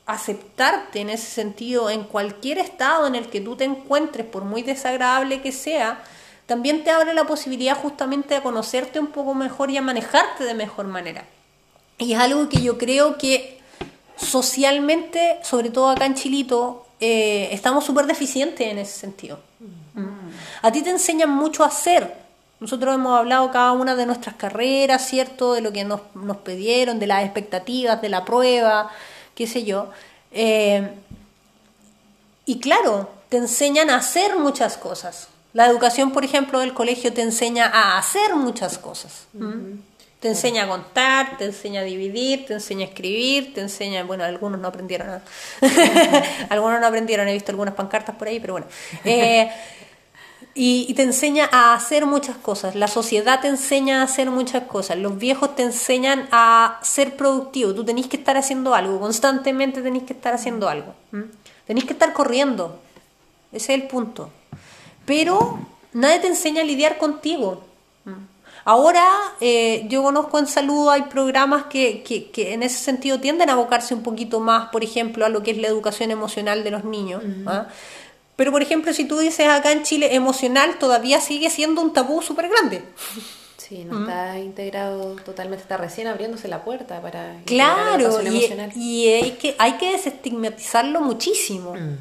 A: aceptarte en ese sentido, en cualquier estado en el que tú te encuentres, por muy desagradable que sea, también te abre la posibilidad justamente de conocerte un poco mejor y a manejarte de mejor manera. Y es algo que yo creo que socialmente, sobre todo acá en Chilito, eh, estamos súper deficientes en ese sentido. Mm. A ti te enseñan mucho a hacer. Nosotros hemos hablado cada una de nuestras carreras, ¿cierto? De lo que nos, nos pidieron, de las expectativas, de la prueba, qué sé yo. Eh, y claro, te enseñan a hacer muchas cosas. La educación, por ejemplo, del colegio te enseña a hacer muchas cosas. Te enseña a contar, te enseña a dividir, te enseña a escribir, te enseña, bueno, algunos no aprendieron, ¿no? algunos no aprendieron, he visto algunas pancartas por ahí, pero bueno. Eh, y, y te enseña a hacer muchas cosas, la sociedad te enseña a hacer muchas cosas, los viejos te enseñan a ser productivo, tú tenés que estar haciendo algo, constantemente tenés que estar haciendo algo, ¿m? tenés que estar corriendo, ese es el punto. Pero nadie te enseña a lidiar contigo. Ahora eh, yo conozco en salud, hay programas que, que, que, en ese sentido tienden a abocarse un poquito más, por ejemplo, a lo que es la educación emocional de los niños. ¿ah? Pero, por ejemplo, si tú dices acá en Chile, emocional todavía sigue siendo un tabú súper grande.
B: Sí, no está integrado totalmente, está recién abriéndose la puerta para la
A: Claro, y,
B: emocional.
A: y hay, que, hay que desestigmatizarlo muchísimo, ¿m?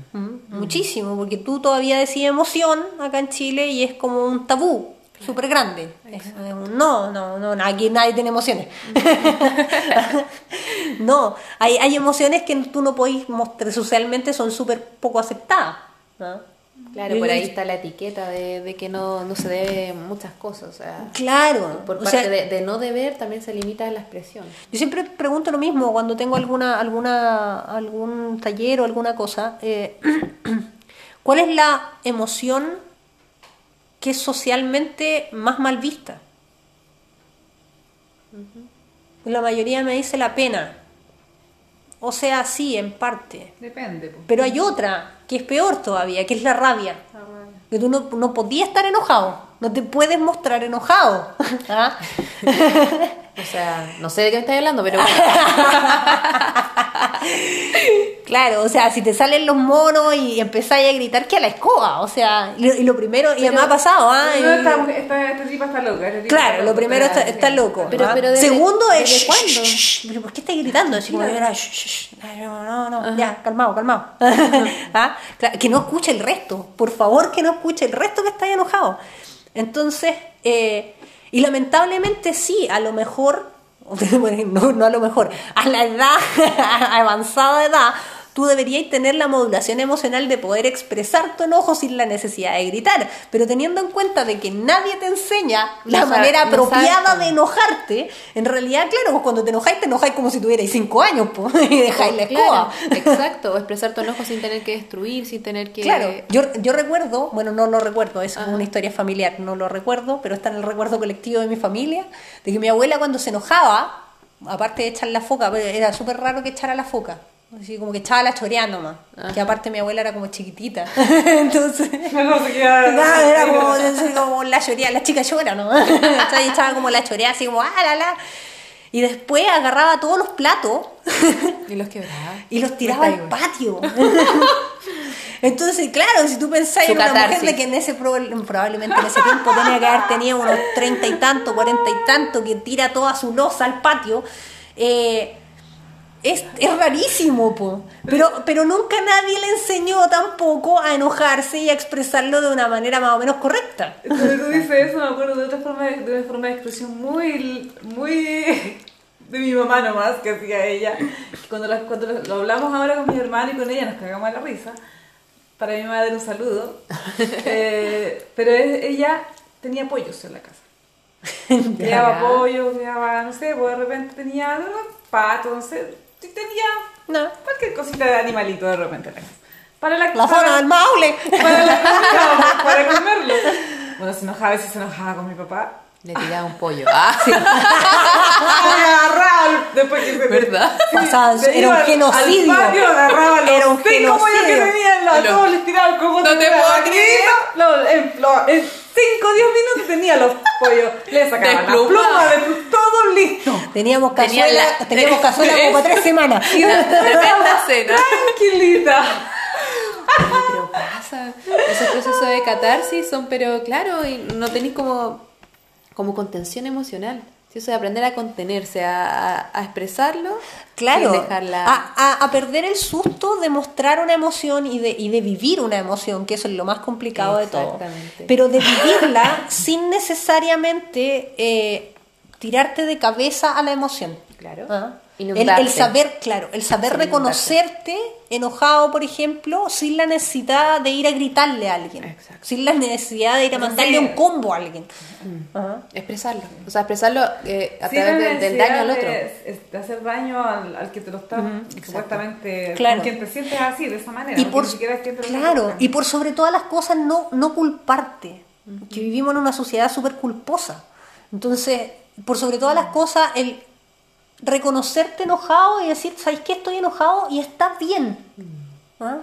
A: muchísimo, porque tú todavía decís emoción acá en Chile y es como un tabú súper grande. Es no, no, no, aquí nadie tiene emociones. no, hay, hay emociones que tú no podés mostrar, socialmente son súper poco aceptadas. ¿No?
B: Claro,
A: Yo-
B: por ahí está la etiqueta de, de que no, no se debe muchas cosas. O sea,
A: Claro,
B: por
A: o
B: parte
A: sea,
B: de, de no deber también se limita la expresión.
A: Yo siempre pregunto lo mismo cuando tengo alguna, alguna, algún taller o alguna cosa. eh, ¿Cuál es la emoción que es socialmente más mal vista? La mayoría me dice la pena. O sea, sí, en parte.
C: Depende. pues.
A: Pero hay otra que es peor todavía, que es la rabia. Que tú no, no podías estar enojado. No te puedes mostrar enojado. ¿Ah?
B: O sea, no sé de qué me estás hablando, pero.
A: Claro, o sea, si te salen los monos y empezáis a gritar que a la escoba, o sea, y lo, y lo primero, y me ha pasado, ¿ah?
C: No,
A: Y-
C: esta, mujer- esta, esta tipa está loca. esta tipa
A: Claro,
C: está
A: lo
C: loca,
A: primero está, está loco.
B: Pero- pero desde-
A: Segundo es.
B: ¿desde cuándo?
A: pero ¿Por qué estás gritando? Así como, "Mira, shh, shh, shh, ay, no, no, no, ya, calmado, calmado. ¿Ah? Claro, Que no escuche el resto. Por favor, que no escuche el resto que está enojado. Entonces, eh, y lamentablemente sí, a lo mejor, no, no a lo mejor, a la edad, a avanzada edad, tú deberías tener la modulación emocional de poder expresar tu enojo sin la necesidad de gritar. Pero teniendo en cuenta de que nadie te enseña la
B: No
A: manera apropiada de enojarte, en realidad, claro, pues cuando te enojáis, te enojáis como si tuvierais cinco años, pues, y dejáis la escoba.
B: Claro, exacto, o expresar tu enojo sin tener que destruir, sin tener que...
A: Claro, yo, yo recuerdo, bueno, no lo recuerdo, es
B: Ajá.
A: una historia familiar, no lo recuerdo, pero está en el recuerdo colectivo de mi familia, de que mi abuela cuando se enojaba, aparte de echar la foca, pero era súper raro que echara la foca, así como que echaba la chorea nomás,
B: Ajá.
A: que aparte mi abuela era como chiquitita, entonces...
C: No queda-
A: Claro, era como, la chorea, la chica llora, ¿no? Entonces echaba como la chorea, así como, ah, la, la. Y después agarraba todos los platos
B: Y los quebraba.
A: y los tiraba al patio. Entonces, claro, si tú pensás en una mujer de que en ese pro- probablemente en ese tiempo tenía que haber tenido unos treinta y tanto, cuarenta y tanto, que tira toda su losa al patio, eh, es, es rarísimo, po. Pero, pero nunca nadie le enseñó tampoco a enojarse y a expresarlo de una manera más o menos correcta.
C: Cuando tú dices eso, me acuerdo de otra forma de, una forma de expresión muy, muy de mi mamá nomás, que hacía ella. Cuando, cuando lo, hablamos ahora con mi hermano y con ella, nos cagamos de la risa. Para mi madre un saludo. Eh, pero ella tenía pollos en la casa. Criaba pollos, criaba, no sé, pues de repente tenía no, patos, no sé, sí tenía
A: No.
C: cualquier cosita de animalito de repente. Para la,
A: La
C: para-
A: zona del Maule.
C: para, la para comerlo. Bueno, se enojaba, a veces se enojaba con mi papá.
B: Le tiraba un pollo. Ah, sí.
C: Me agarraba después que se
B: ¿Verdad?
A: Pasaba-
C: se
A: era un genocidio.
C: Al patio, agarraba los
A: Era un
C: cinco pollos que
A: genocidio.
C: tenía en la,
B: Lo-
C: todos les tiraba el cogote.
B: No te puedo
C: vaquita.
B: creer.
C: No, en, lo- en 5 o 10 minutos tenía los pollos. Le sacaba la
B: Desplumado.
C: pluma, de, todo listo.
A: Teníamos
B: Tenía
A: cazuela,
B: la-
A: teníamos cazuela como para tres semanas.
B: Tremenda cena.
C: Tranquilita.
B: Pero pasa. Esos procesos de catarsis son, pero claro, y no tenéis como, como contención emocional. Si eso de aprender a contenerse, a, expresarlo,
A: Claro,
B: sin dejarla.
A: a, a- a perder el susto de mostrar una emoción y de, y de vivir una emoción, que eso es lo más complicado de todo. Pero de vivirla sin necesariamente eh, tirarte de cabeza a la emoción.
B: Claro.
A: Ah. El, el saber, claro, el saber reconocerte enojado, por ejemplo, sin la necesidad de ir a gritarle a alguien,
B: Exacto.
A: sin la necesidad de ir a mandarle
C: sí.
A: un combo a alguien. Ajá.
B: Expresarlo. O sea, expresarlo eh, a
C: Sí,
B: través del- del daño al otro.
C: De, de hacer daño al, al que te lo está supuestamente
A: Claro.
C: con quien te sientes así de esa manera
A: y por
C: siquiera es quien te
A: claro y por sobre todas las cosas no no culparte que vivimos en una sociedad súper culposa entonces por sobre todas las cosas el reconocerte enojado y decir sabes qué estoy enojado y está bien ¿Ah?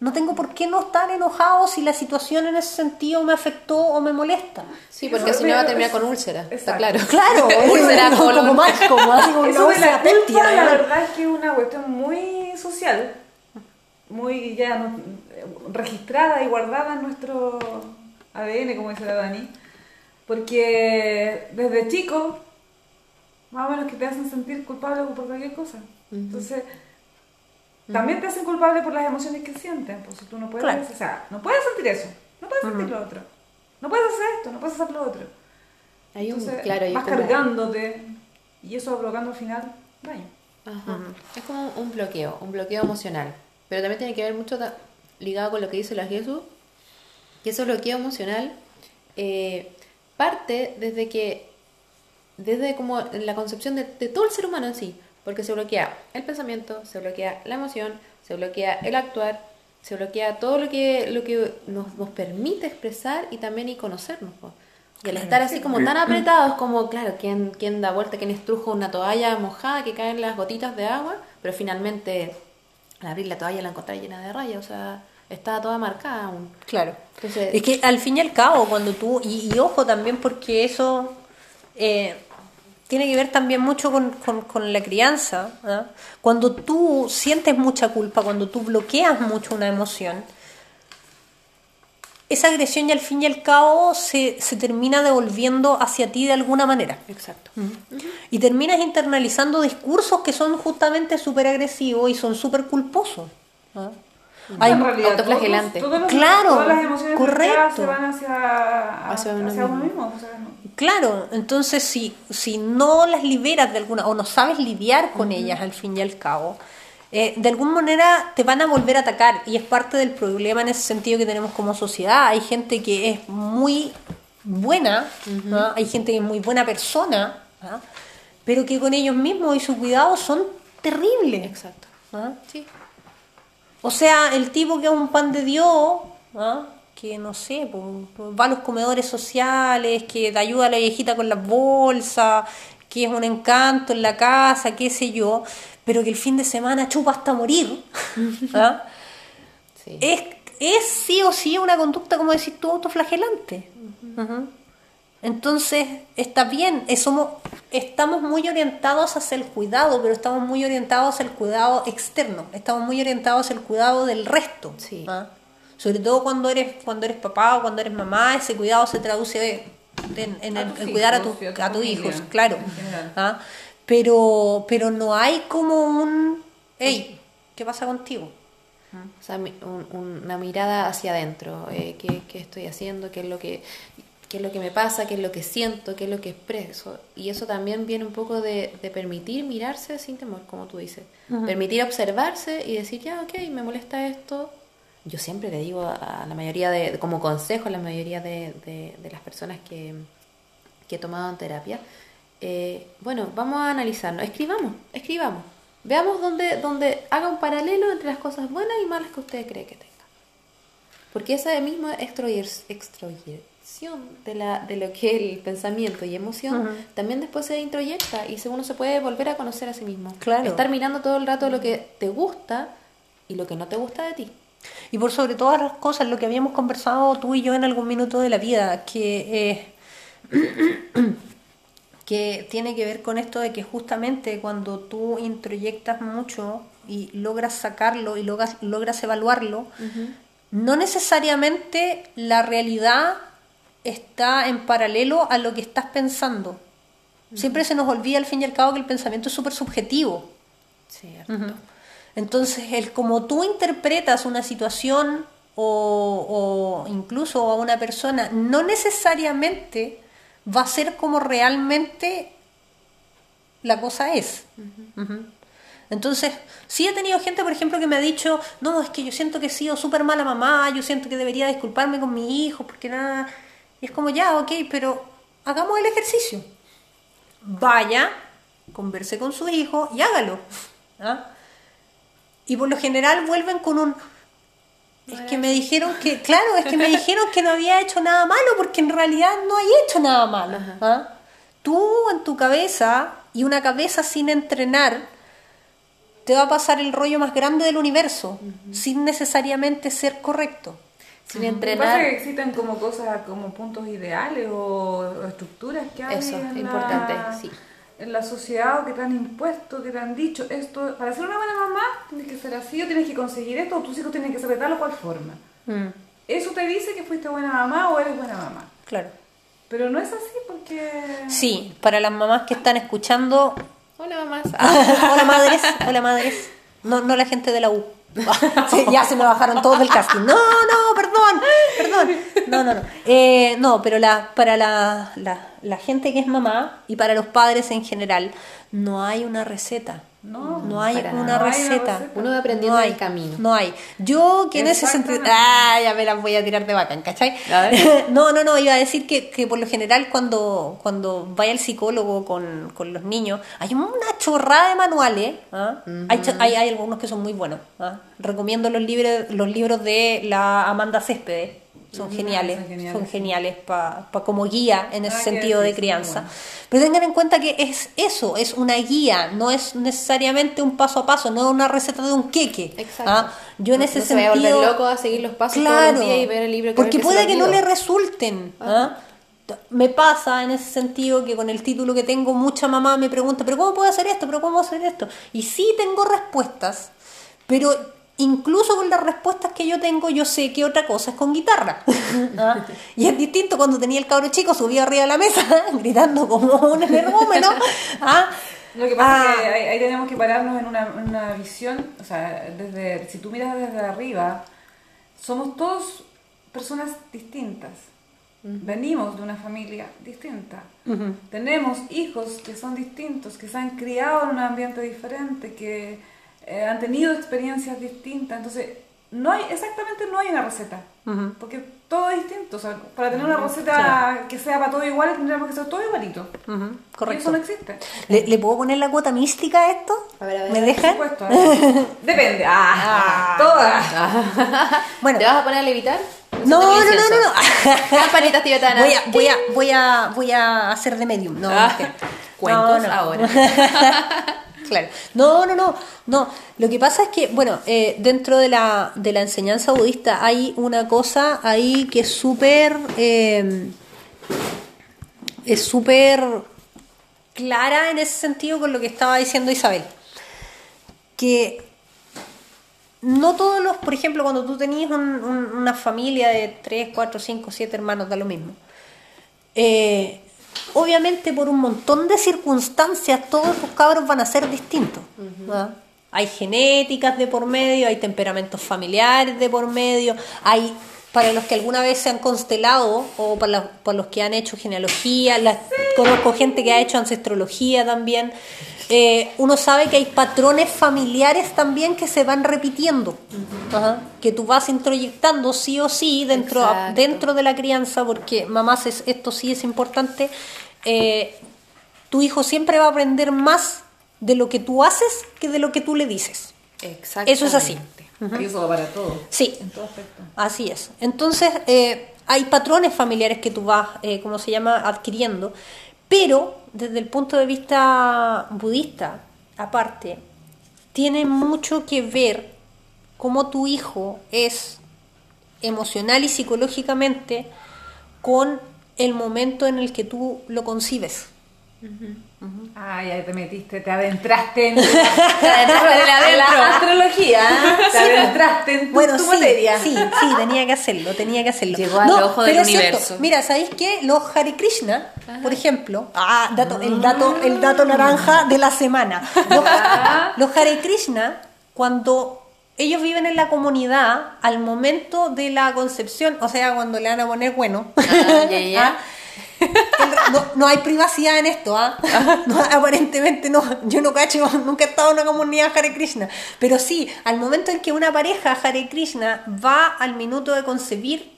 A: no tengo por qué no estar enojado si la situación en ese sentido me afectó o me molesta
B: Sí, porque si no va a terminar con úlcera. Está claro.
A: claro
B: úlcera,
A: como,
B: colon.
A: como más como así como
C: Eso
A: una
C: de la
A: úlcera péptida,
C: culpa, la verdad es que es una cuestión muy social, muy ya no- registrada y guardada en nuestro ADN, como dice la Dani, porque desde chico, más o menos que te hacen sentir culpable por cualquier cosa. Entonces, también te hacen culpable por las emociones que sienten, pues si tú no puedes,
A: Claro.
C: o sea, no puedes sentir eso, no puedes sentir lo otro, no puedes hacer esto, no puedes hacer lo otro.
B: Hay un,
C: Entonces,
B: claro, hay
C: vas
B: como-
C: cargándote y eso va provocando al final daño.
B: Ajá. Es como un bloqueo, un bloqueo emocional. Pero también tiene que ver mucho ligado con lo que dice la Jesús, que ese bloqueo emocional eh, parte desde que, desde como la concepción de, de todo el ser humano en sí, porque se bloquea el pensamiento, se bloquea la emoción, se bloquea el actuar, se bloquea todo lo que, lo que nos, nos permite expresar y también y conocernos. po. Y al estar así como tan apretados como, claro, ¿quién, quién da vuelta, quién estruja una toalla mojada que caen las gotitas de agua, pero finalmente al abrir la toalla la encontré llena de rayas, o sea, estaba toda marcada aún.
A: Claro.
B: Entonces-
A: es que al fin y al cabo, cuando tú, y, y ojo también porque eso, eh, tiene que ver también mucho con, con- con la crianza. ¿ah? Cuando tú sientes mucha culpa, cuando tú bloqueas mucho una emoción, esa agresión y al fin y al cabo se, se termina devolviendo hacia ti de alguna manera.
B: Exacto.
A: Y terminas internalizando discursos que son justamente súper agresivos y son súper culposos. ¿ah? Hay-
C: en realidad,
B: autoflagelante.
C: todos- todos los-
A: Claro,
C: todas las emociones
A: correcto.
C: se van hacia,
B: Hacia uno
C: hacia uno
B: mismo.
C: mismo. o sea, no-
A: Claro, entonces si, si no las liberas de alguna, o no sabes lidiar con ellas al fin y al cabo, eh, de alguna manera te van a volver a atacar y es parte del problema en ese sentido que tenemos como sociedad. Hay gente que es muy buena, ¿ah? hay gente que es muy buena persona, ¿ah? pero que con ellos mismos y su cuidado son terribles.
B: Exacto.
A: ¿ah?
B: Sí.
A: O sea, el tipo que es un pan de Dios, ¿ah? Que no sé, pues, va a los comedores sociales, que te ayuda a la viejita con las bolsas, que es un encanto en la casa, qué sé yo, pero que el fin de semana chupa hasta morir. ¿ah?
B: Sí.
A: es, es sí o sí una conducta, como decir tú, autoflagelante. Ujú. Entonces, está bien, somos, estamos muy orientados hacia el cuidado, pero estamos muy orientados hacia el cuidado externo, estamos muy orientados hacia el cuidado del resto.
B: Sí.
A: ¿ah? Sobre todo cuando eres, cuando eres papá o cuando eres mamá, ese cuidado se traduce en, en el, cuidar a, tu-
C: a tu
A: a tus hijos, claro. ¿ah? Pero, pero no hay como un, hey, ¿qué pasa contigo?
B: O sea, un- un- una mirada hacia adentro. eh, ¿qué, qué estoy haciendo? ¿Qué es, lo que, ¿Qué es lo que me pasa? ¿Qué es lo que siento? ¿Qué es lo que expreso? Y eso también viene un poco de, de permitir mirarse sin temor, como tú dices. Permitir observarse y decir, ya, ok, me molesta esto. Yo siempre le digo a, la mayoría de, como consejo a la mayoría de, de- de las personas que, que he tomado en terapia, eh, bueno, vamos a analizarnos, escribamos, escribamos, veamos dónde, dónde haga un paralelo entre las cosas buenas y malas que usted cree que tenga. Porque esa misma extroyección de, la, de lo que es el pensamiento y emoción también después se introyecta y uno se puede volver a conocer a sí mismo.
A: Claro.
B: Estar mirando todo el rato lo que te gusta y lo que no te gusta de ti.
A: Y por sobre todas las cosas, lo que habíamos conversado tú y yo en algún minuto de la vida, que, eh, que tiene que ver con esto de que justamente cuando tú introyectas mucho y logras sacarlo y logras, logras evaluarlo, no necesariamente la realidad está en paralelo a lo que estás pensando. Siempre se nos olvida al fin y al cabo que el pensamiento es súper subjetivo.
B: Cierto.
A: Entonces, el como tú interpretas una situación o, o incluso a una persona, no necesariamente va a ser como realmente la cosa es. Entonces, sí he tenido gente, por ejemplo, que me ha dicho, no, es que yo siento que he sido súper mala mamá, yo siento que debería disculparme con mi hijo, porque nada... Y es como, ya, ok, pero hagamos el ejercicio. Vaya, converse con su hijo y hágalo. ¿ah? Y por lo general vuelven con un... Es que me dijeron que, claro, es que me dijeron que no había hecho nada malo, porque en realidad no hay hecho nada malo. ¿ah? Tú en tu cabeza, y una cabeza sin entrenar, te va a pasar el rollo más grande del universo, sin necesariamente ser correcto.
B: Sin
C: pasa
B: entrenar.
C: es que existen como cosas, como puntos ideales o, o estructuras que hay
B: Eso,
C: en
B: importante,
C: la,
B: sí.
C: En la sociedad o que te han impuesto, que te han dicho esto, para ser una buena mamá tienes que ser así o tienes que conseguir esto o tus hijos tienen que ser de tal o cual forma. Eso te dice que fuiste buena mamá o eres buena mamá.
A: Claro.
C: Pero no es así porque...
A: Sí, para las mamás que están escuchando,
B: Hola, mamás.
A: hola madres, hola madres, no, no la gente de la U. Ya se me bajaron todos del casting. No, no, perdón, perdón. No, no, no. Eh, no, pero la, para la, la, la gente que es mamá y para los padres en general, no hay una receta.
C: No,
A: No hay una.
C: No hay
A: receta.
B: Uno va aprendiendo
A: no hay,
B: el camino.
A: No hay. Yo que en ese sentido... Ah, ya me las voy a tirar de bacán, ¿cachai? No, no, no, iba a decir que, que por lo general cuando, cuando vaya el psicólogo con, con los niños, hay una chorrada de manuales. ¿ah? hay, cho- hay, hay algunos que son muy buenos. ¿ah? Recomiendo los libros, los libros de la Amanda Céspedes. Son geniales,
C: son geniales,
A: son geniales para como guía en ese
C: Ah,
A: sentido de crianza.
C: bueno.
A: Pero tengan en cuenta que es eso, es una guía, no es necesariamente un paso a paso, no es una receta de un queque.
B: Exacto.
A: ¿ah? Yo en
B: No-
A: ese
B: no se vaya
A: sentido...
B: a volver loco a seguir los pasos todos
A: claro,
B: los días y ver el libro que
A: porque
B: que
A: puede que no le resulten. ¿ah? me pasa en ese sentido que con el título que tengo, mucha mamá me pregunta, pero ¿cómo puedo hacer esto? ¿Pero cómo hacer esto? Y sí tengo respuestas, pero incluso con las respuestas que yo tengo, yo sé que otra cosa es con guitarra. ¿Ah? Y es distinto cuando tenía el cabro chico subido arriba de la mesa, gritando como un energúmeno. ¿Ah?
C: Lo que pasa es que
A: Ah.
C: ahí, ahí tenemos que pararnos en una, en una visión, o sea, desde, si tú miras desde arriba, somos todos personas distintas. Venimos de una familia distinta. Tenemos hijos que son distintos, que se han criado en un ambiente diferente, que eh, han tenido experiencias distintas. Entonces, no hay, exactamente no hay una receta, porque todo es distinto. O sea, para tener una receta que sea para todo igual, tendríamos que ser todo igualito.
A: Ujú,
C: Y
A: correcto.
C: eso no existe.
A: ¿Le, le puedo poner la cuota mística a esto?
B: A ver, a ver,
A: ¿Me
B: ver,
C: Por
A: dejan?
C: supuesto. Depende. Ah, todas.
A: Bueno,
B: ¿Te vas a poner a levitar?
A: no, no, no, no, no.
B: Campanitas tibetanas.
A: Voy a, voy a, voy a, voy a hacer de medium. No,
B: Ah,
A: No, no.
B: ahora.
A: Claro. No, no, no, no. Lo que pasa es que, bueno, eh, dentro de la, de la enseñanza budista hay una cosa ahí que es súper, eh, es súper clara en ese sentido con lo que estaba diciendo Isabel. Que no todos los, por ejemplo, cuando tú tenías un- un- una familia de 3, 4, 5, 7 hermanos, da lo mismo. Eh, obviamente por un montón de circunstancias todos tus cabros van a ser distintos. ¿ah? Hay genéticas de por medio, hay temperamentos familiares de por medio, hay para los que alguna vez se han constelado o para, la- para los que han hecho genealogía, las- conozco gente que ha hecho ancestrología también. Eh, uno sabe que hay patrones familiares también que se van repitiendo, Ajá. que tú vas introyectando sí o sí dentro, dentro de la crianza, porque mamás, es- esto sí es importante, eh, tu hijo siempre va a aprender más de lo que tú haces que de lo que tú le dices.
B: Exactamente.
A: Eso es así.
C: Y eso va para todo.
A: Sí,
C: En todo aspecto.
A: así es. Entonces, eh, hay patrones familiares que tú vas, eh, ¿cómo se llama?, adquiriendo, pero desde el punto de vista budista, aparte, tiene mucho que ver cómo tu hijo es emocional y psicológicamente con el momento en el que tú lo concibes.
C: Ah, ya te metiste, te adentraste en,
B: Dentro de la
C: la astrología. Te adentraste en tu,
A: Bueno,
C: tu
A: sí,
C: materia.
A: sí, sí, tenía que hacerlo, tenía que hacerlo.
B: Llegó al ojo del
A: pero es cierto.
B: universo.
A: Mira, ¿sabéis qué? Los Hare Krishna, por ejemplo, ah, dato, el dato, el dato naranja de la semana. Los, los Hare Krishna, cuando ellos viven en la comunidad, al momento de la concepción, o sea, cuando le van a poner bueno,
B: Ah, ya, ya.
A: ¿ah? No, no hay privacidad en esto, ¿ah? No, aparentemente no. Yo no cacho, nunca he estado en una comunidad Hare Krishna. Pero sí, al momento en que una pareja Hare Krishna va al minuto de concebir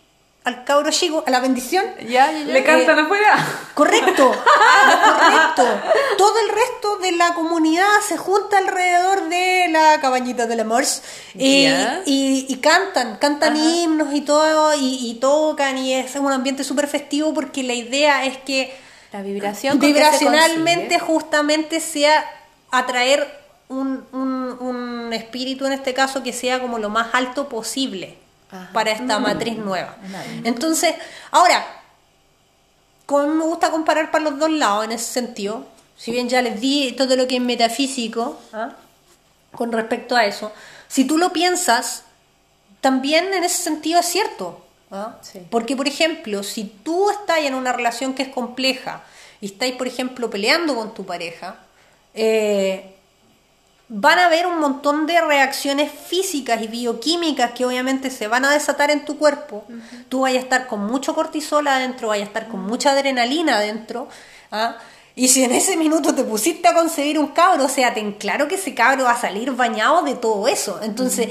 A: al cabro chico, a la bendición,
B: Ya, ya, ya.
C: ¿Le cantan afuera?
A: Correcto, correcto. Todo el resto de la comunidad se junta alrededor de la cabañita de la Morse y, y- y cantan, cantan himnos y todo, y, y tocan, y es un ambiente súper festivo porque la idea es que
B: La vibración. se
A: vibracionalmente justamente sea atraer un, un- un espíritu en este caso que sea como lo más alto posible
B: Ajá.
A: para esta matriz nueva. Entonces, ahora, como me gusta comparar para los dos lados en ese sentido, si bien ya les di todo lo que es metafísico ¿ah? con respecto a eso, si tú lo piensas, también en ese sentido es cierto. ¿ah?
B: Sí.
A: Porque, por ejemplo, si tú estás en una relación que es compleja y estáis, por ejemplo, peleando con tu pareja, eh, van a haber un montón de reacciones físicas y bioquímicas que obviamente se van a desatar en tu cuerpo. Tú vayas a estar con mucho cortisol adentro, vayas a estar con mucha adrenalina adentro. ¿ah? Y si en ese minuto te pusiste a concebir un cabro, o sea, ten claro que ese cabro va a salir bañado de todo eso. Entonces,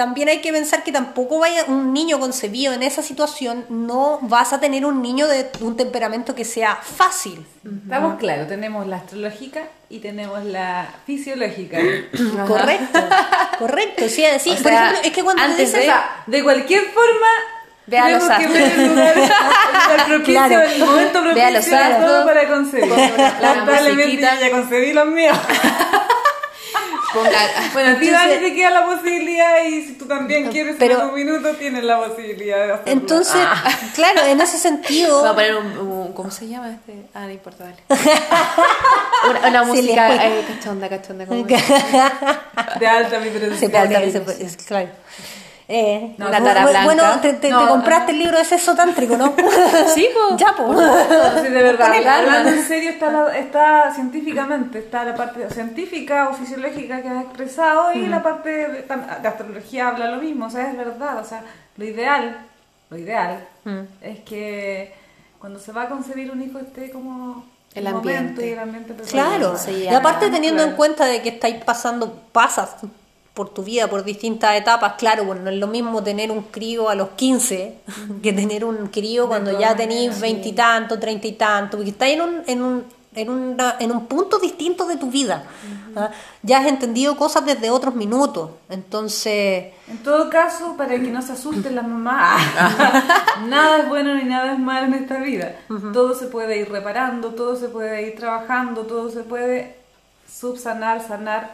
A: también hay que pensar que tampoco vaya un niño concebido en esa situación, no vas a tener un niño de un temperamento que sea fácil.
C: Estamos claros, tenemos la astrológica y tenemos la fisiológica.
A: Correcto, correcto. Sí, sí,
B: O
A: por
B: sea,
A: ejemplo, es que cuando
B: antes
A: dices,
C: O sea, de cualquier forma,
B: Ve a los
C: tenemos que ver el lugar, el propicio,
A: Claro.
C: el momento
B: Ve a los
C: propicio todo para concebir.
B: La musiquita.
C: ya concebí los míos.
B: Ponga-
C: Bueno, a ti Dani te queda la posibilidad y si tú también quieres
A: Pero-
C: en un minuto, tienes la posibilidad de hacerlo.
A: Entonces,
C: Ah.
A: claro, en ese sentido...
B: Voy a poner un, un- ¿Cómo se llama este? Ah, no importa, dale. Una, una música eh, cachonda, cachonda. como-
C: de alta vibración.
A: Planta, se- es claro. Eh,
C: No,
B: una
A: bu-
B: tara
A: bu-
B: blanca.
A: Bueno, te, te- te
C: No,
A: compraste el libro de sexo tántrico, ¿no?
B: Sí, po.
A: Ya, pues.
C: Sí, de verdad, hablando en serio, está, la- está científicamente, está la parte científica o fisiológica que has expresado y la parte de, astrología habla lo mismo, o sea, es verdad, o sea, lo ideal, lo ideal
A: Mm.
C: es que cuando se va a concebir un hijo esté como
B: El
C: momento
B: ambiente.
C: y el ambiente.
A: Claro,
B: Sí,
A: y aparte teniendo en cuenta de que estáis pasando, pasas por tu vida por distintas etapas, claro, bueno, no es lo mismo tener un crío a los 15 que tener un crío cuando ya tenéis veintitantos, treinta y tantos, porque estáis en un, en un, en, una- en un punto distinto de tu vida. ¿ah? Ya has entendido cosas desde otros minutos, entonces...
C: En todo caso, para que no se asusten las mamás, nada es bueno ni nada es malo en esta vida. Todo se puede ir reparando, todo se puede ir trabajando, todo se puede subsanar, sanar,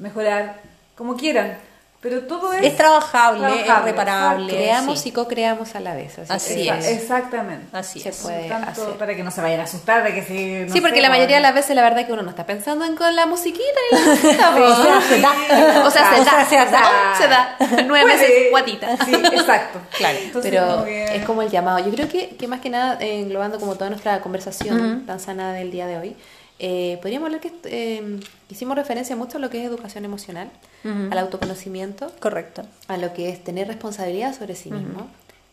C: mejorar, como quieran. Pero todo es...
A: Es trabajable, es reparable.
B: Creamos
A: sí.
B: y co-creamos a la vez. Así,
A: Así es.
C: Exactamente.
A: Así
B: Se
A: es.
B: puede
C: Tanto
B: hacer.
C: para que no se vayan a asustar de que si... no
B: Sí, porque
C: sé,
B: la mayoría de las veces la verdad que uno no está pensando en con la musiquita y la música. po.
A: O sea, se da.
B: O sea, se
A: O sea,
B: da,
A: se da.
B: se da. Nueve
C: Puede.
B: meses guatita.
C: Sí, exacto.
A: Claro.
C: Entonces,
B: Pero
C: como que-
B: es como el llamado. Yo creo que, que más que nada, eh, englobando como toda nuestra conversación tan sana del día de hoy, eh, podríamos hablar que eh, hicimos referencia mucho a lo que es educación emocional, al autoconocimiento,
A: Correcto.
B: a lo que es tener responsabilidad sobre sí mismo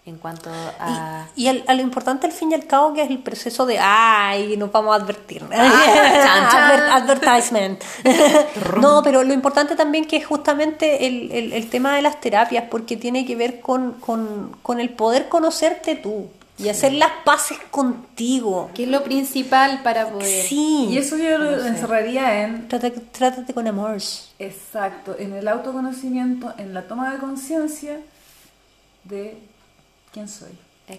B: en cuanto a...
A: Y, y al- a lo importante al fin y al cabo que es el proceso de ay, nos vamos a advertir.
B: chan.
A: Adver- advertisement. no, pero lo importante también que es justamente el, el- el tema de las terapias, porque tiene que ver con, con- con el poder conocerte tú y hacer las paces contigo.
B: ¿Qué es lo principal para poder...
A: Sí.
C: Y eso yo lo encerraría en
A: Trata- trátate con amor.
C: Exacto, en el autoconocimiento, en la toma de conciencia de quién soy.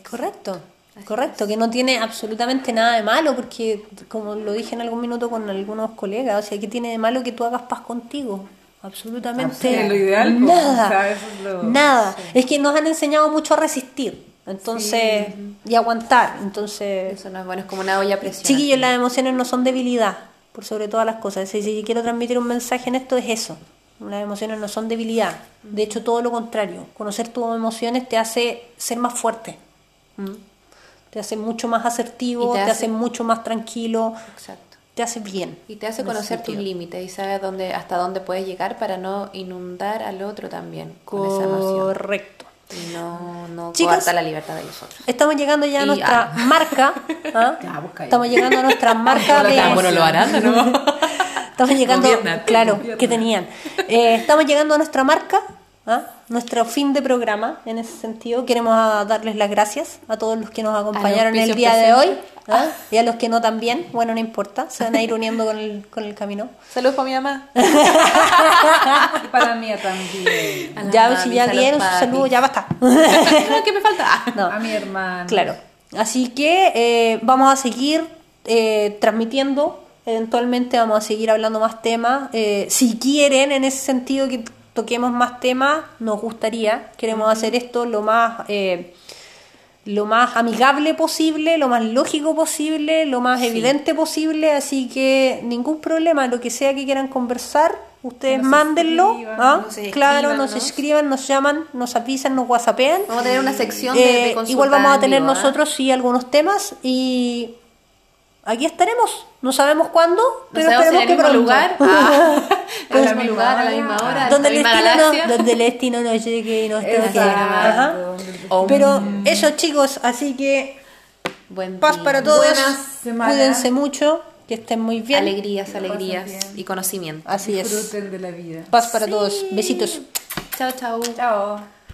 A: Correcto, correcto, que no tiene absolutamente nada de malo, porque como lo dije en algún minuto con algunos colegas, o sea, que tiene de malo que tú hagas paz contigo? Absolutamente
C: Sí, es lo ideal, pues,
A: nada,
C: o sea, eso es lo-
A: nada. Es que nos han enseñado mucho a resistir, entonces, y aguantar, entonces,
B: Eso no es bueno, es como una olla presión.
A: chiquillos, las emociones no son debilidad, por sobre todas las cosas. Si, si quiero transmitir un mensaje en esto es eso. Las emociones no son debilidad, de hecho todo lo contrario. Conocer tus emociones te hace ser más fuerte. ¿Mm? Te hace mucho más asertivo, te,
B: te
A: hace... mucho más tranquilo,
B: Exacto.
A: te hace bien.
B: Y te hace conocer tus límites y sabes dónde, hasta dónde puedes llegar para no inundar al otro también con esa emoción. No, no
A: Chicos,
B: coartar la libertad de los otros.
A: Estamos llegando ya a
B: Y-
A: nuestra
B: ah.
A: marca. ¿ah?
C: Ya.
A: Estamos llegando a nuestra marca de...
B: ¿no?
A: Estamos llegando, claro,
C: gobierna.
A: que tenían. Eh, estamos llegando a nuestra marca, ¿ah? Nuestro fin de programa. En ese sentido, queremos ah, darles las gracias a todos los que nos acompañaron el día de hoy. ¿ah? y a los que no también. Bueno, no importa, se van a ir uniendo con el, con el camino.
B: Saludos para mi mamá.
C: Y para mí también.
A: Ya, si ya dieron su saludo, ya basta.
B: ¿Qué me falta?
A: No.
C: A mi hermano.
A: Claro. Así que eh, vamos a seguir eh, transmitiendo. Eventualmente vamos a seguir hablando más temas. Eh, si quieren, en ese sentido, que toquemos más temas, nos gustaría. Queremos hacer esto lo más, eh, lo más amigable posible, lo más lógico posible, lo más evidente posible. Así que ningún problema. Lo que sea que quieran conversar, ustedes
C: Nos
A: mándenlo.
C: escriban,
A: ¿ah?
B: nos
A: claro, nos escriban, nos llaman, nos avisan, nos whatsappean.
B: Vamos a tener una sección de, de
A: Eh, igual vamos a
B: en
A: tener
B: vivo, ¿ah?
A: nosotros sí algunos temas y aquí estaremos. No sabemos cuándo,
B: No
A: pero
B: sabemos si en
A: esperemos
B: el
A: que
B: mismo
A: pronto.
B: lugar, ah,
C: A
B: en el mismo lugar, a la misma hora,
A: donde,
B: la
A: el
B: misma
A: destino no, donde el destino nos llegue y nos toque.
C: Exacto.
A: Ajá.
B: Om.
A: Pero eso chicos, así que
B: Buen
A: paz
B: día.
A: para todos. Cuídense mucho, que estén muy bien.
B: Alegrías, alegrías
C: bien.
B: y conocimiento.
A: Así es.
C: Disfruten de la vida.
A: Paz para todos. Besitos.
B: Chao, chao.
C: Chao.